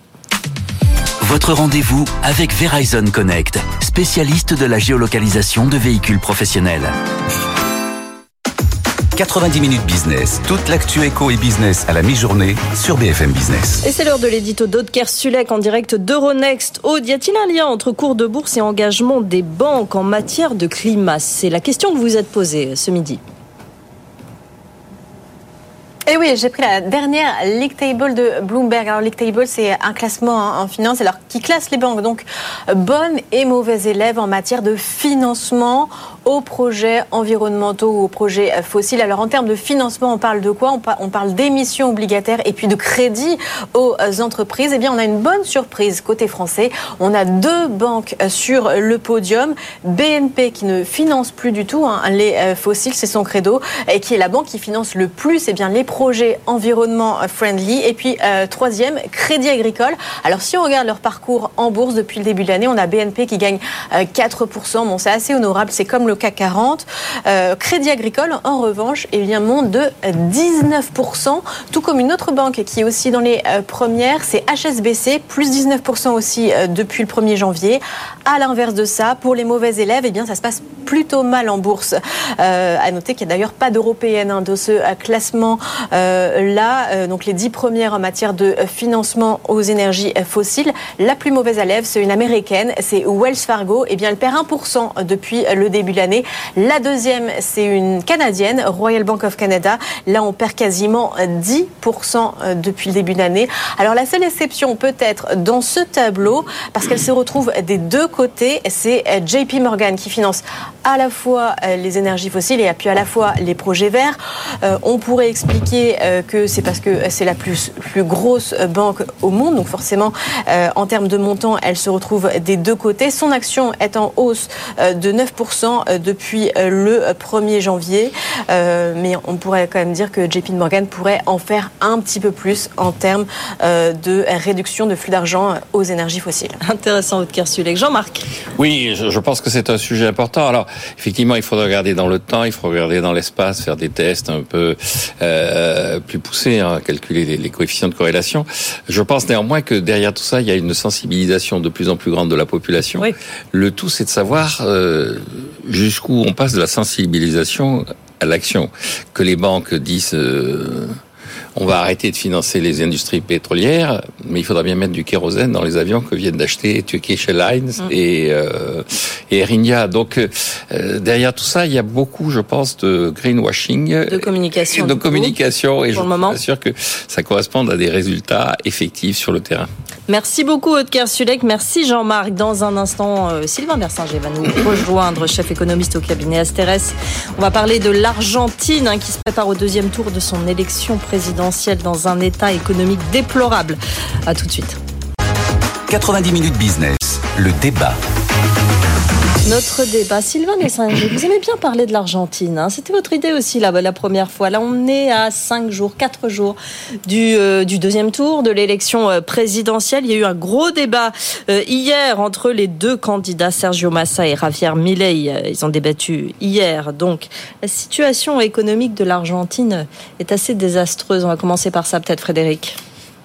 Votre rendez-vous avec Verizon Connect, spécialiste de la géolocalisation de véhicules professionnels. 90 minutes business. Toute l'actu éco et business à la mi-journée sur BFM Business. Et c'est l'heure de l'édito d'Aude Kersulek en direct d'Euronext. Aude, y a-t-il un lien entre cours de bourse et engagement des banques en matière de climat? C'est la question que vous êtes posée ce midi. Et eh oui, j'ai pris la dernière League Table de Bloomberg. Alors, League Table, c'est un classement en finance alors, qui classe les banques. Donc, bonnes et mauvais élèves en matière de financement aux projets environnementaux ou aux projets fossiles. Alors, en termes de financement, on parle de quoi On parle d'émissions obligataires et puis de crédit aux entreprises. Eh bien, on a une bonne surprise côté français. On a deux banques sur le podium. BNP qui ne finance plus du tout hein, les fossiles, c'est son credo, et qui est la banque qui finance le plus eh bien, les projets projet environnement friendly. Et puis, troisième, Crédit Agricole. Alors, si on regarde leur parcours en bourse depuis le début de l'année, on a BNP qui gagne 4%. Bon, c'est assez honorable, c'est comme le CAC 40. Crédit Agricole, en revanche, eh bien, monte de 19%, tout comme une autre banque qui est aussi dans les premières, c'est HSBC, plus 19% aussi depuis le 1er janvier. À l'inverse de ça, pour les mauvais élèves, eh bien, ça se passe plutôt mal en bourse. Euh, à noter qu'il n'y a d'ailleurs pas d'européenne hein, de ce euh, classement euh, là. Euh, donc les dix premières en matière de financement aux énergies fossiles. La plus mauvaise élève, c'est une américaine, c'est Wells Fargo. Eh bien, elle perd 1% depuis le début l'année. La deuxième, c'est une canadienne, Royal Bank of Canada. Là, on perd quasiment 10% depuis le début de l'année. Alors la seule exception peut-être dans ce tableau, parce qu'elle se retrouve des deux côtés, c'est JP Morgan qui finance à la fois euh, les énergies fossiles et puis à la fois les projets verts. Euh, on pourrait expliquer euh, que c'est parce que c'est la plus grosse banque au monde, donc forcément en termes de montant, elle se retrouve des deux côtés. Son action est en hausse de 9% depuis le 1er janvier, mais on pourrait quand même dire que JP Morgan pourrait en faire un petit peu plus en termes de réduction de flux d'argent aux énergies fossiles. Intéressant, votre Kersulek. Jean-Marc. Oui, je pense que c'est un sujet important. Alors, effectivement, il faudra regarder dans le temps, il faut regarder dans l'espace, faire des tests un peu euh, plus poussés, hein, calculer les, les, coefficients de corrélation. Je pense néanmoins que derrière tout ça, il y a une sensibilisation de plus en plus grande de la population. Oui. Le tout, c'est de savoir euh, jusqu'où on passe de la sensibilisation à l'action. Que les banques disent... Euh, on va arrêter de financer les industries pétrolières, mais il faudra bien mettre du kérosène dans les avions que viennent d'acheter Turkish Airlines mm. et, euh, et Air India. Donc euh, derrière tout ça, il y a beaucoup, je pense, de greenwashing, de communication, de communication, et je suis sûr que ça correspond à des résultats effectifs sur le terrain. Merci beaucoup, Otker Sulek. Merci, Jean-Marc. Dans un instant, euh, Sylvain Bersinger va nous rejoindre, chef économiste au cabinet Asteres. On va parler de l'Argentine hein, qui se prépare au deuxième tour de son élection présidentielle dans un état économique déplorable. À tout de suite. 90 minutes business, le débat. Notre débat, Sylvain Dessinger, vous aimez bien parler de l'Argentine. Hein C'était votre idée aussi là, la première fois. Là, on est à 5 jours, 4 jours du, euh, du deuxième tour de l'élection euh, présidentielle. Il y a eu un gros débat euh, hier entre les deux candidats, Sergio Massa et Javier Milei. Ils ont débattu hier. Donc, la situation économique de l'Argentine est assez désastreuse. On va commencer par ça, peut-être, Frédéric.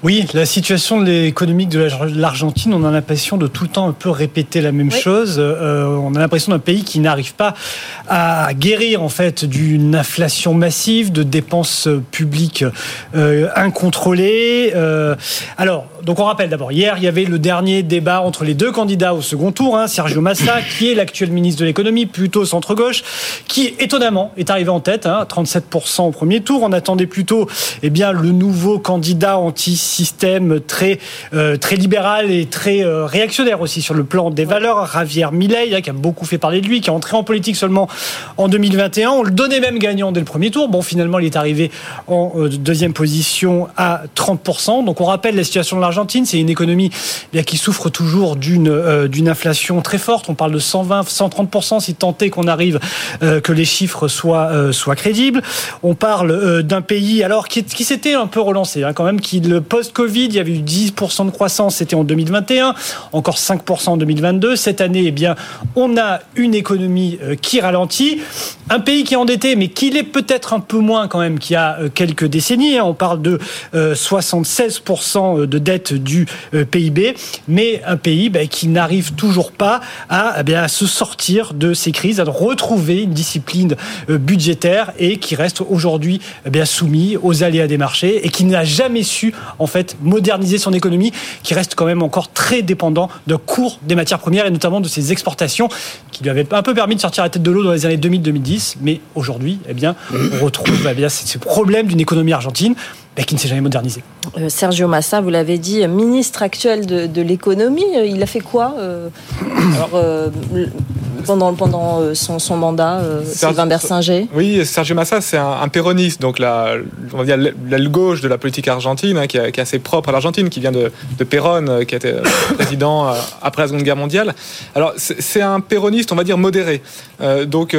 Oui, la situation économique de l'Argentine, on a l'impression de tout le temps un peu répéter la même oui. chose. Euh, on a l'impression d'un pays qui n'arrive pas à guérir en fait d'une inflation massive, de dépenses publiques euh, incontrôlées. Euh, alors, donc on rappelle d'abord, hier il y avait le dernier débat entre les deux candidats au second tour, hein, Sergio Massa, qui est l'actuel ministre de l'économie, plutôt centre-gauche, qui étonnamment est arrivé en tête, hein, 37% au premier tour. On attendait plutôt, eh bien, le nouveau candidat anti système très euh, très libéral et très euh, réactionnaire aussi sur le plan des valeurs. Javier Milei, qui a beaucoup fait parler de lui, qui est entré en politique seulement en 2021. On le donnait même gagnant dès le premier tour. Bon, finalement, il est arrivé en euh, deuxième position à 30%. Donc, on rappelle la situation de l'Argentine. C'est une économie bien, qui souffre toujours d'une d'une inflation très forte. On parle de 120, 130% si tant est qu'on arrive que les chiffres soient soient crédibles. On parle d'un pays alors qui, qui s'était un peu relancé hein, quand même, qui le post-Covid, il y avait eu 10% de croissance, c'était en 2021, encore 5% en 2022. Cette année, eh bien, on a une économie qui ralentit, un pays qui est endetté, mais qui l'est peut-être un peu moins quand même qu'il y a quelques décennies. Hein. On parle de 76% de dette du PIB, mais un pays ben, qui n'arrive toujours pas à, eh bien, se sortir de ces crises, à retrouver une discipline budgétaire et qui reste aujourd'hui eh soumis aux aléas des marchés et qui n'a jamais su en moderniser son économie, qui reste quand même encore très dépendant de cours des matières premières et notamment de ses exportations, qui lui avaient un peu permis de sortir la tête de l'eau dans les années 2000-2010, mais aujourd'hui, eh bien, on retrouve eh bien, ces problèmes d'une économie argentine ben, qui ne s'est jamais modernisé. Euh, Sergio Massa, vous l'avez dit, ministre actuel de, de l'économie, il a fait quoi euh, Alors, euh, pendant, pendant euh, son, son mandat, euh, Sylvain Bersinger Oui, Sergio Massa, c'est un, un, péroniste, donc la, on va dire l'aile gauche de la politique argentine, hein, qui, est, qui, est, assez propre à l'Argentine, qui vient de, de Perón, euh, qui était président euh, après la Seconde Guerre mondiale. Alors, c'est un péroniste, on va dire, modéré. Euh, donc,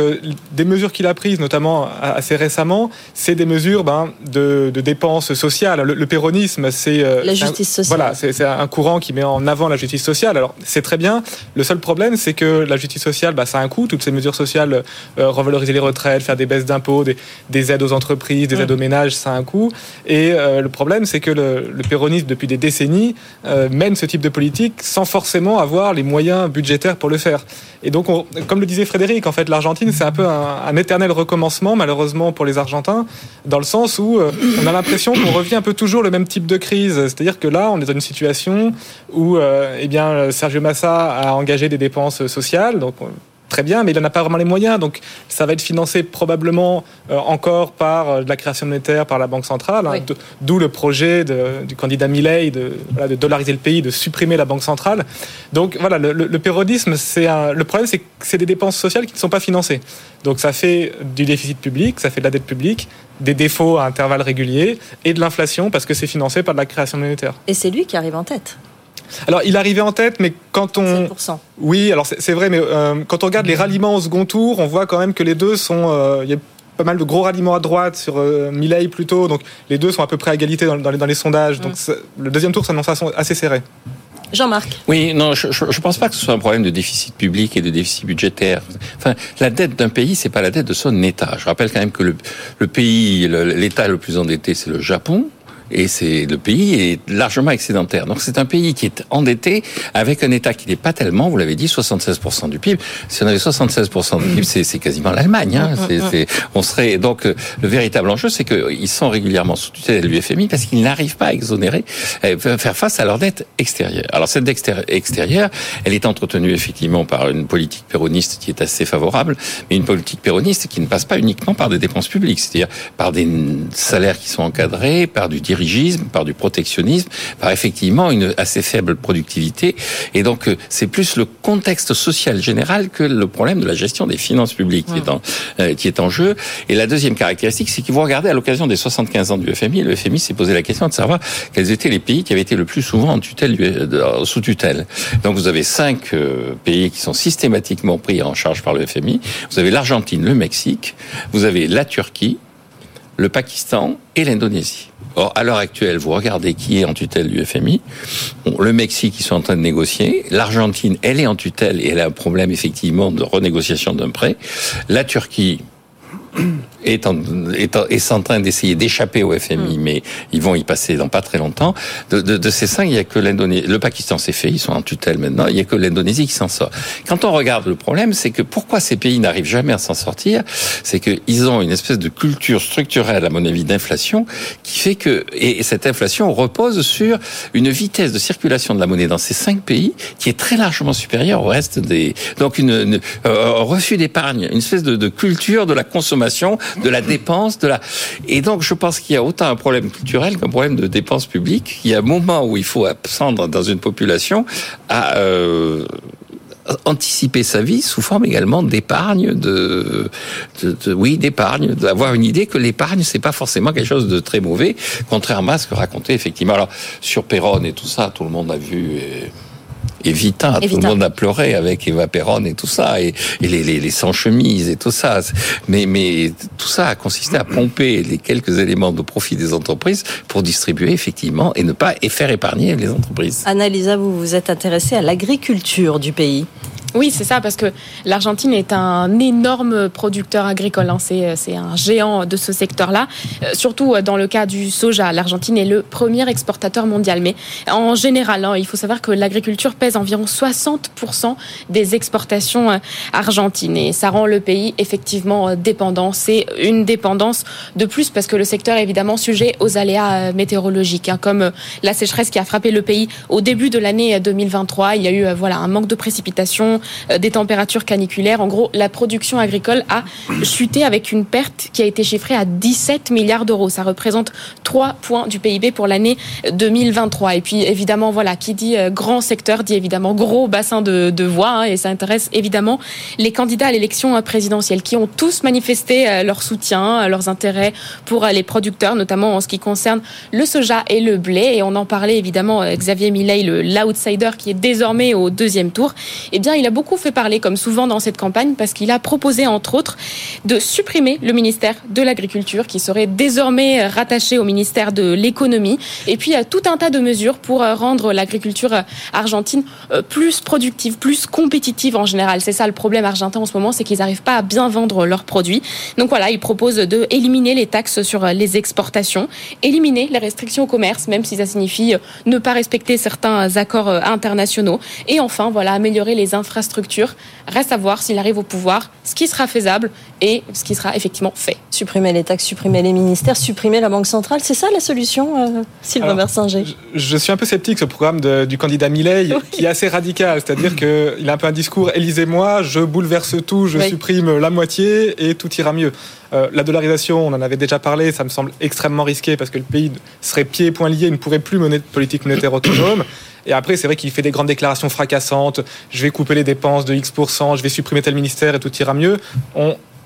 des mesures qu'il a prises, notamment assez récemment, c'est des mesures ben, de, de, dépenses sociales. Le, le péronisme, c'est... la justice sociale. Voilà, c'est un courant qui met en avant la justice sociale. Alors, c'est très bien. Le seul problème, c'est que la justice sociale, bah, ça a un coût. Toutes ces mesures sociales, euh, revaloriser les retraites, faire des baisses d'impôts, des, des, aides aux entreprises, des aides aux ménages, ça a un coût. Et euh, le problème, c'est que le, le, péronisme, depuis des décennies, euh, mène ce type de politique sans forcément avoir les moyens budgétaires pour le faire. Et donc, on, comme le disait Frédéric, en fait, l'Argentine, c'est un peu un, un, éternel recommencement, malheureusement pour les Argentins, dans le sens où euh, on a l'impression qu'on revient un peu toujours le même type de crise. C'est-à-dire que là, on est dans une situation où, euh, eh bien, Sergio Massa a engagé des dépenses sociales, très bien, mais il n'en a pas vraiment les moyens. Donc, ça va être financé probablement euh, encore par euh, de la création monétaire, par la Banque centrale. Hein, oui. D'où le projet de, du candidat Milley de, voilà, de, dollariser le pays, de supprimer la Banque centrale. Donc, voilà, le, le, le pérodisme, c'est le problème, c'est que c'est des dépenses sociales qui ne sont pas financées. Donc, ça fait du déficit public, ça fait de la dette publique, des défauts à intervalles réguliers et de l'inflation parce que c'est financé par de la création monétaire. Et c'est lui qui arrive en tête. Alors, il arrivait en tête, mais quand on. 7%. Oui, alors c'est vrai, mais euh, quand on regarde les ralliements au second tour, on voit quand même que les deux sont. Euh, il y a pas mal de gros ralliements à droite sur euh, Milley plutôt, donc les deux sont à peu près à égalité dans, dans, les, dans les, sondages. Donc mmh. le deuxième tour s'annonce assez serré. Jean-Marc. Oui, non, je ne pense pas que ce soit un problème de déficit public et de déficit budgétaire. Enfin, la dette d'un pays, c'est pas la dette de son État. Je rappelle quand même que le, le pays, l'État le, le plus endetté, c'est le Japon et c'est le pays est largement excédentaire. Donc c'est un pays qui est endetté avec un État qui n'est pas tellement, vous l'avez dit, 76% du PIB. Si on avait 76% du PIB, c'est quasiment l'Allemagne. Hein. on serait donc le véritable enjeu, c'est qu'ils sont régulièrement sous tutelle de l'UFMI parce qu'ils n'arrivent pas à exonérer, à faire face à leur dette extérieure. Alors cette dette extérieure, elle est entretenue effectivement par une politique péroniste qui est assez favorable, mais une politique péroniste qui ne passe pas uniquement par des dépenses publiques, c'est-à-dire par des salaires qui sont encadrés, par du par du protectionnisme, par effectivement une assez faible productivité. Et donc, c'est plus le contexte social général que le problème de la gestion des finances publiques qui, est en, euh, qui est en jeu. Et la deuxième caractéristique, c'est que vous regardez à l'occasion des 75 ans du FMI, le FMI s'est posé la question de savoir quels étaient les pays qui avaient été le plus souvent en tutelle, sous tutelle. Donc, vous avez cinq euh, pays qui sont systématiquement pris en charge par le FMI. Vous avez l'Argentine, le Mexique, vous avez la Turquie, le Pakistan et l'Indonésie. Or, à l'heure actuelle, vous regardez qui est en tutelle du FMI. Le Mexique, ils sont en train de négocier. L'Argentine, elle est en tutelle et elle a un problème effectivement de renégociation d'un prêt. La Turquie, est en, est, en, est en train d'essayer d'échapper au FMI, mm. mais ils vont y passer dans pas très longtemps. De, de, de ces cinq, il y a que l'Indonésie. Le Pakistan c'est fait, ils sont en tutelle maintenant. Il y a que l'Indonésie qui s'en sort. Quand on regarde le problème, c'est que pourquoi ces pays n'arrivent jamais à s'en sortir, c'est qu'ils ont une espèce de culture structurelle, à mon avis, d'inflation, qui fait que et cette inflation repose sur une vitesse de circulation de la monnaie dans ces cinq pays qui est très largement supérieure au reste des. Donc une, une euh, un refus d'épargne, une espèce de, de culture de la consommation de la dépense, de la. Et donc, je pense qu'il y a autant un problème culturel qu'un problème de dépense publique. Il y a un moment où il faut apprendre dans une population à euh, anticiper sa vie sous forme également d'épargne, de, oui, d'épargne, d'avoir une idée que l'épargne c'est pas forcément quelque chose de très mauvais, contrairement à ce que racontait effectivement. Alors sur Perron et tout ça, tout le monde a vu. Et Evita, Evita, tout le monde a pleuré avec Eva Perron et tout ça, et, et les, les, les sans-chemises et tout ça. Mais, mais tout ça a consisté à pomper les quelques éléments de profit des entreprises pour distribuer effectivement et ne pas et faire épargner les entreprises. Annalisa, vous vous êtes intéressée à l'agriculture du pays. Oui, c'est ça, parce que l'Argentine est un énorme producteur agricole. Hein. C'est un géant de ce secteur-là, euh, surtout dans le cas du soja. L'Argentine est le premier exportateur mondial. Mais en général, hein, il faut savoir que l'agriculture pèse environ 60% des exportations euh, argentines. Et ça rend le pays effectivement euh, dépendant. C'est une dépendance de plus parce que le secteur est évidemment sujet aux aléas météorologiques, hein, comme la sécheresse qui a frappé le pays au début de l'année 2023. Il y a eu voilà, un manque de précipitations euh, des températures caniculaires. En gros, la production agricole a chuté avec une perte qui a été chiffrée à 17 milliards d'euros. Ça représente 3 points du PIB pour l'année 2023. Et puis évidemment, voilà, qui dit euh, grand secteur dit évidemment gros bassin de, de voix hein, et ça intéresse évidemment les candidats à l'élection présidentielle qui ont tous manifesté leur soutien, leurs intérêts pour les producteurs, notamment en ce qui concerne le soja et le blé. Et on en parlait évidemment, Xavier Millet, l'outsider qui est désormais au deuxième tour. Eh bien, il a beaucoup fait parler, comme souvent dans cette campagne, parce qu'il a proposé, entre autres, de supprimer le ministère de l'Agriculture, qui serait désormais rattaché au ministère de l'Économie. Et puis, il y a tout un tas de mesures pour rendre l'agriculture argentine euh, plus productive, plus compétitive en général. C'est ça le problème argentin en ce moment, c'est qu'ils n'arrivent pas à bien vendre leurs produits. Donc voilà, il propose de éliminer les taxes sur les exportations, éliminer les restrictions au commerce, même si ça signifie ne pas respecter certains accords internationaux. Et enfin, voilà, améliorer les infrastructures. Reste à voir s'il arrive au pouvoir, ce qui sera faisable et ce qui sera effectivement fait. Supprimer les taxes, supprimer les ministères, supprimer la Banque centrale, c'est ça la solution, euh, Sylvain Bersinger? je, suis un peu sceptique sur le programme du candidat Milley, qui est assez radical. C'est-à-dire qu'il a un peu un discours Élisez-moi, je bouleverse tout, je supprime la moitié et tout ira mieux. Euh, la dollarisation, on en avait déjà parlé, ça me semble extrêmement risqué parce que le pays serait pieds et poings liés, ne pourrait plus mener de politique monétaire autonome. Et après, c'est vrai qu'il fait des grandes déclarations fracassantes. Je vais couper les dépenses de X%, je vais supprimer tel ministère et tout ira mieux.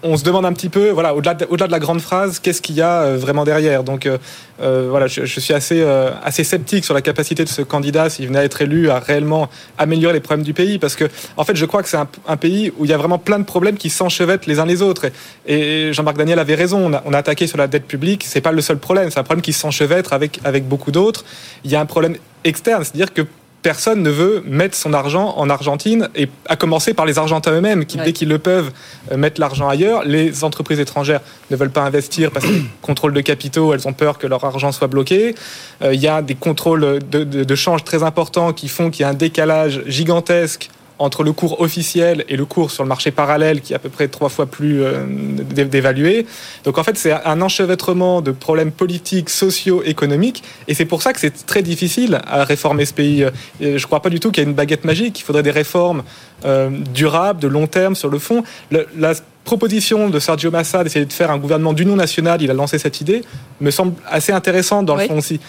On se demande un petit peu, voilà, au-delà de, de la grande phrase, qu'est-ce qu'il y a euh, vraiment derrière? Donc, euh, euh, voilà, je, suis assez, assez sceptique sur la capacité de ce candidat, s'il venait à être élu, à réellement améliorer les problèmes du pays, parce que, en fait, je crois que c'est un, pays où il y a vraiment plein de problèmes qui s'enchevêtrent les uns les autres. Et, Jean-Marc Daniel avait raison. On a, attaqué sur la dette publique. C'est pas le seul problème. C'est un problème qui s'enchevêtre avec avec beaucoup d'autres. Il y a un problème externe, c'est-à-dire que personne ne veut mettre son argent en Argentine, et à commencer par les Argentins eux-mêmes, qui, dès qu'ils le peuvent, euh, mettent l'argent ailleurs. Les entreprises étrangères ne veulent pas investir parce que contrôle de capitaux, elles ont peur que leur argent soit bloqué. Euh, il y a des contrôles de, de change très importants qui font qu'il y a un décalage gigantesque entre le cours officiel et le cours sur le marché parallèle qui est à peu près trois fois plus euh, dévalué. Donc en fait, c'est un enchevêtrement de problèmes politiques, sociaux, économiques, et c'est pour ça que c'est très difficile à réformer ce pays. je ne crois pas du tout qu'il y ait une baguette magique. Il faudrait des réformes euh, durables, de long terme sur le fond. la proposition de Sergio Massa d'essayer de faire un gouvernement d'union nationale, il a lancé cette idée, me semble assez intéressante dans le fond aussi.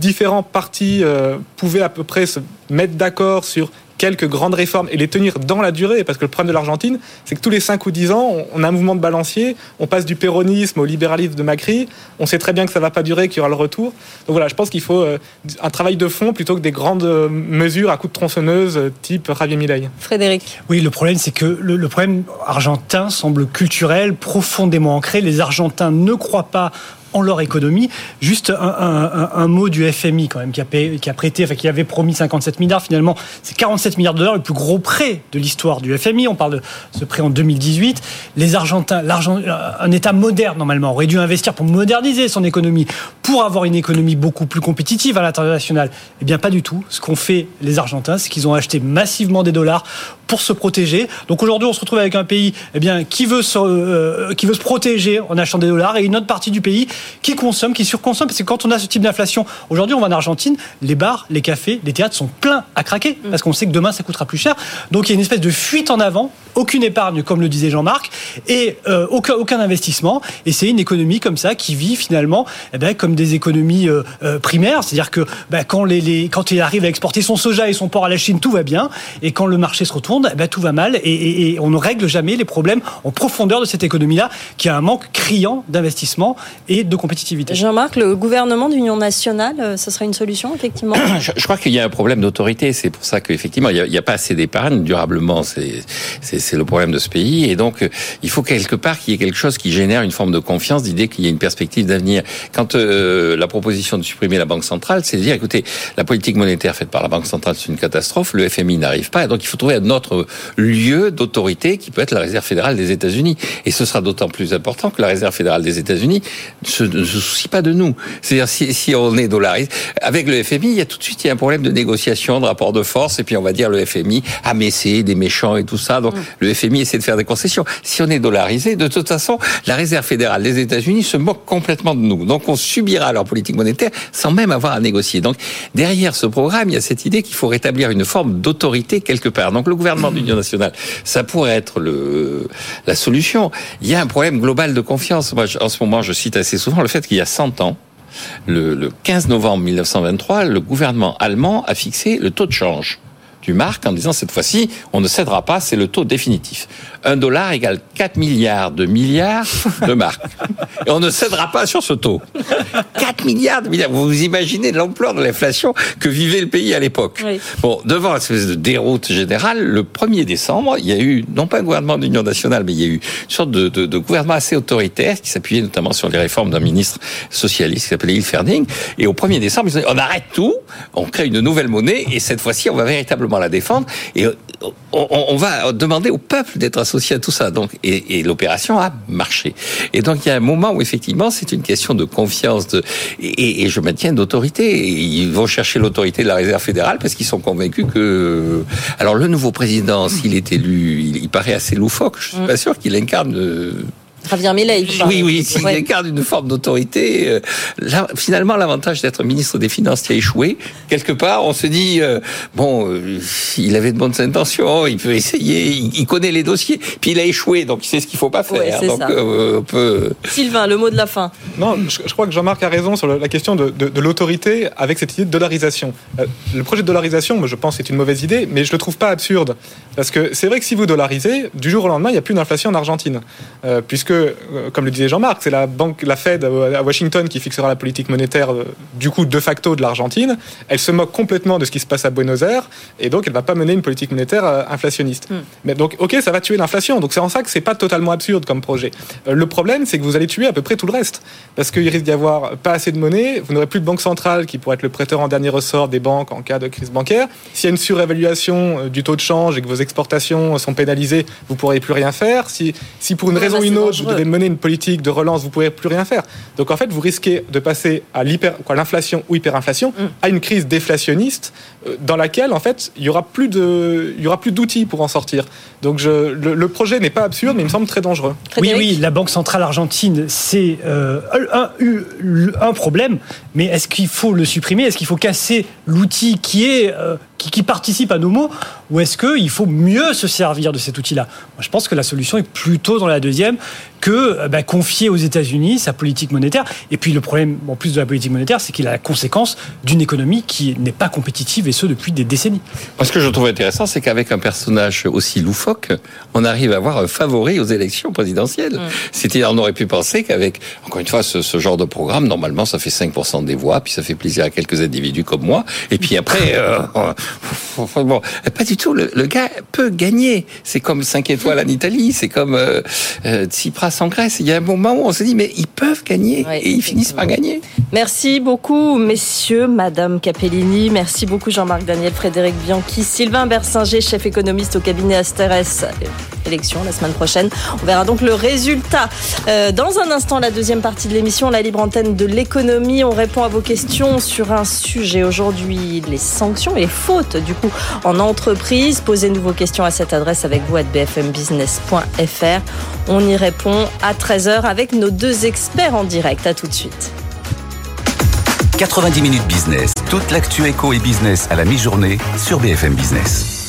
Différents partis euh, pouvaient à peu près se mettre d'accord sur quelques grandes réformes et les tenir dans la durée. Parce que le problème de l'Argentine, c'est que tous les 5 ou 10 ans, on a un mouvement de balancier, on passe du péronisme au libéralisme de Macri, on sait très bien que ça ne va pas durer, qu'il y aura le retour. Donc voilà, je pense qu'il faut euh, un travail de fond plutôt que des grandes euh, mesures à coups de tronçonneuse euh, type Javier Milei. Frédéric. Oui, le problème, c'est que le, le problème argentin semble culturel, profondément ancré. Les Argentins ne croient pas en leur économie. Juste un, mot du FMI quand même qui a, prêté, enfin qui avait promis 57 milliards. Finalement, c'est 47 milliards de dollars, le plus gros prêt de l'histoire du FMI. On parle de ce prêt en 2018. Les Argentins, l'argent, un État moderne normalement aurait dû investir pour moderniser son économie, pour avoir une économie beaucoup plus compétitive à l'international. Eh bien, pas du tout. Ce qu'ont fait les Argentins, c'est qu'ils ont acheté massivement des dollars pour se protéger. Donc aujourd'hui, on se retrouve avec un pays eh bien, qui, veut se, euh, qui veut se protéger en achetant des dollars et une autre partie du pays qui consomme, qui surconsomme. Parce que quand on a ce type d'inflation, aujourd'hui, on va en Argentine, les bars, les cafés, les théâtres sont pleins à craquer mm. parce qu'on sait que demain, ça coûtera plus cher. Donc il y a une espèce de fuite en avant, aucune épargne, comme le disait Jean-Marc, et euh, aucun, aucun investissement. Et c'est une économie comme ça qui vit finalement eh ben, comme des économies euh, primaires. C'est-à-dire que ben, quand, les, les, quand il arrive à exporter son soja et son porc à la Chine, tout va bien. Et quand le marché se retourne, eh ben, tout va mal et, on ne règle jamais les problèmes en profondeur de cette économie-là, qui a un manque criant d'investissement et de compétitivité. Jean-Marc, le gouvernement d'union nationale, euh, ce serait une solution, effectivement je, crois qu'il y a un problème d'autorité. C'est pour ça qu'effectivement, il n'y a, pas assez d'épargne durablement. C'est le problème de ce pays. Et donc, il faut quelque part qu'il y ait quelque chose qui génère une forme de confiance, d'idée qu'il y a une perspective d'avenir. Quand euh, la proposition de supprimer la Banque centrale, c'est de dire, écoutez, la politique monétaire faite par la Banque centrale, c'est une catastrophe. Le FMI n'arrive pas. Et donc, il faut trouver un autre lieu d'autorité qui peut être la Réserve fédérale des États-Unis. Et ce sera d'autant plus important que la Réserve fédérale des États-Unis ne se, soucie pas de nous. C'est-à-dire si, si, on est dollarisé, avec le FMI, il y a tout de suite il y a un problème de négociation, de rapport de force, et puis on va dire le FMI, mais c'est des méchants et tout ça. Donc mm. le FMI essaie de faire des concessions. Si on est dollarisé, de toute façon, la Réserve fédérale des États-Unis se moque complètement de nous. Donc on subira leur politique monétaire sans même avoir à négocier. Donc derrière ce programme, il y a cette idée qu'il faut rétablir une forme d'autorité quelque part. Donc le gouvernement gouvernement d'union nationale, ça pourrait être le, la solution. Il y a un problème global de confiance. Moi, en ce moment, je cite assez souvent le fait qu'il y a 100 ans, le, le 15 novembre 1923, le gouvernement allemand a fixé le taux de change du marque en disant cette fois-ci, on ne cédera pas, c'est le taux définitif. Un dollar égale 4 milliards de milliards de marques. Et on ne cédera pas sur ce taux. 4 milliards de milliards. Vous vous imaginez l'ampleur de l'inflation que vivait le pays à l'époque. Oui. Bon, devant cette espèce de déroute générale, le 1er décembre, il y a eu, non pas un gouvernement d'union nationale, mais il y a eu une sorte de, de, de gouvernement assez autoritaire qui s'appuyait notamment sur les réformes d'un ministre socialiste qui s'appelait Hilferding. Et au 1er décembre, ils ont dit, on arrête tout, on crée une nouvelle monnaie et cette fois-ci, on va véritablement la défendre et on, on va demander au peuple d'être associé à tout ça. Donc, et, et l'opération a marché. Et donc, il y a un moment où effectivement, c'est une question de confiance de, et, et je maintiens d'autorité. Ils vont chercher l'autorité de la réserve fédérale parce qu'ils sont convaincus que, alors le nouveau président, s'il est élu, il, il paraît assez loufoque. Je suis pas sûr qu'il incarne euh, Javier Milei. oui, oui, s'il Ouais. incarne une forme d'autorité, euh, là, finalement, l'avantage d'être ministre des Finances qui a échoué, quelque part, on se dit, euh, bon, euh, il avait de bonnes intentions, il peut essayer, il, il connaît les dossiers, puis il a échoué, donc il sait ce qu'il faut pas faire. Ouais, donc, ça. euh, on peut... Sylvain, le mot de la fin. Non, je, je crois que Jean-Marc a raison sur la question de, de- de l'autorité avec cette idée de dollarisation. Le projet de dollarisation, moi, je pense, c'est une mauvaise idée, mais je le trouve pas absurde. Parce que c'est vrai que si vous dollarisez, du jour au lendemain, il n'y a plus d'inflation en Argentine. Euh, puisque, euh, comme le disait Jean-Marc, c'est la banque, la Fed à Washington qui fixera la politique monétaire, euh, du coup, de facto de l'Argentine. Elle se moque complètement de ce qui se passe à Buenos Aires, et donc elle va pas mener une politique monétaire euh, inflationniste. Mais donc, ok, ça va tuer l'inflation. Donc c'est en ça que c'est pas totalement absurde comme projet. Le problème, c'est que vous allez tuer à peu près tout le reste, parce qu'il risque d'y avoir pas assez de monnaie. Vous n'aurez plus de banque centrale qui pourrait être le prêteur en dernier ressort des banques en cas de crise bancaire. S'il y a une surévaluation du taux de change et que vos exportations sont pénalisées, vous pourrez plus rien faire. Si, si pour une Ouais, raison bah, ou une c'est vous devez mener une politique de relance, vous pourrez plus rien faire. Donc en fait, vous risquez de passer à l'inflation ou hyperinflation, Mm. à une crise déflationniste euh, dans laquelle en fait il y aura plus de, il y aura plus d'outils pour en sortir. Donc je, le, le projet n'est pas absurde, mais il me semble très dangereux. Oui, oui, la Banque centrale argentine, c'est euh, un, un- un problème, mais est-ce qu'il faut le supprimer? Est-ce qu'il faut casser l'outil qui est euh, qui, qui participe à nos maux? Ou est-ce qu'il faut mieux se servir de cet outil-là? Moi, Je pense que la solution est plutôt dans la deuxième que euh, bah, confier aux États-Unis sa politique monétaire. Et puis le problème, en plus de la politique monétaire, c'est qu'il a la conséquence d'une économie qui n'est pas compétitive et ce depuis des décennies. Ce que je trouve intéressant, c'est qu'avec un personnage aussi loufoque, on arrive à avoir un favori aux élections présidentielles. C'est-à-dire, on aurait pu penser qu'avec, encore une fois, ce, ce genre de programme, normalement, ça fait 5% des voix, puis ça fait plaisir à quelques individus comme moi, et puis après, euh, bon, pas du tout. Le, le gars peut gagner. C'est comme 5 étoiles en Italie, c'est comme euh, euh, Tsipras en Grèce. Il y a un moment où on se dit, mais ils peuvent gagner, et ils finissent par gagner. Merci beaucoup, messieurs, Madame Capellini. Merci beaucoup, Jean-Marc Daniel, Frédéric Bianchi, Sylvain Bersinger, chef économiste au cabinet Asteres. Élection la semaine prochaine. On verra donc le résultat. Euh, dans un instant, la deuxième partie de l'émission, la libre antenne de l'économie. On répond à vos questions sur un sujet aujourd'hui, les sanctions et les fautes du coup en entreprise. Posez-nous vos questions à cette adresse avec vous à bfmbusiness.fr. On y répond à 13h avec nos deux experts en direct. À tout de suite. 90 minutes business. Toute l'actu éco et business à la mi-journée sur BFM Business.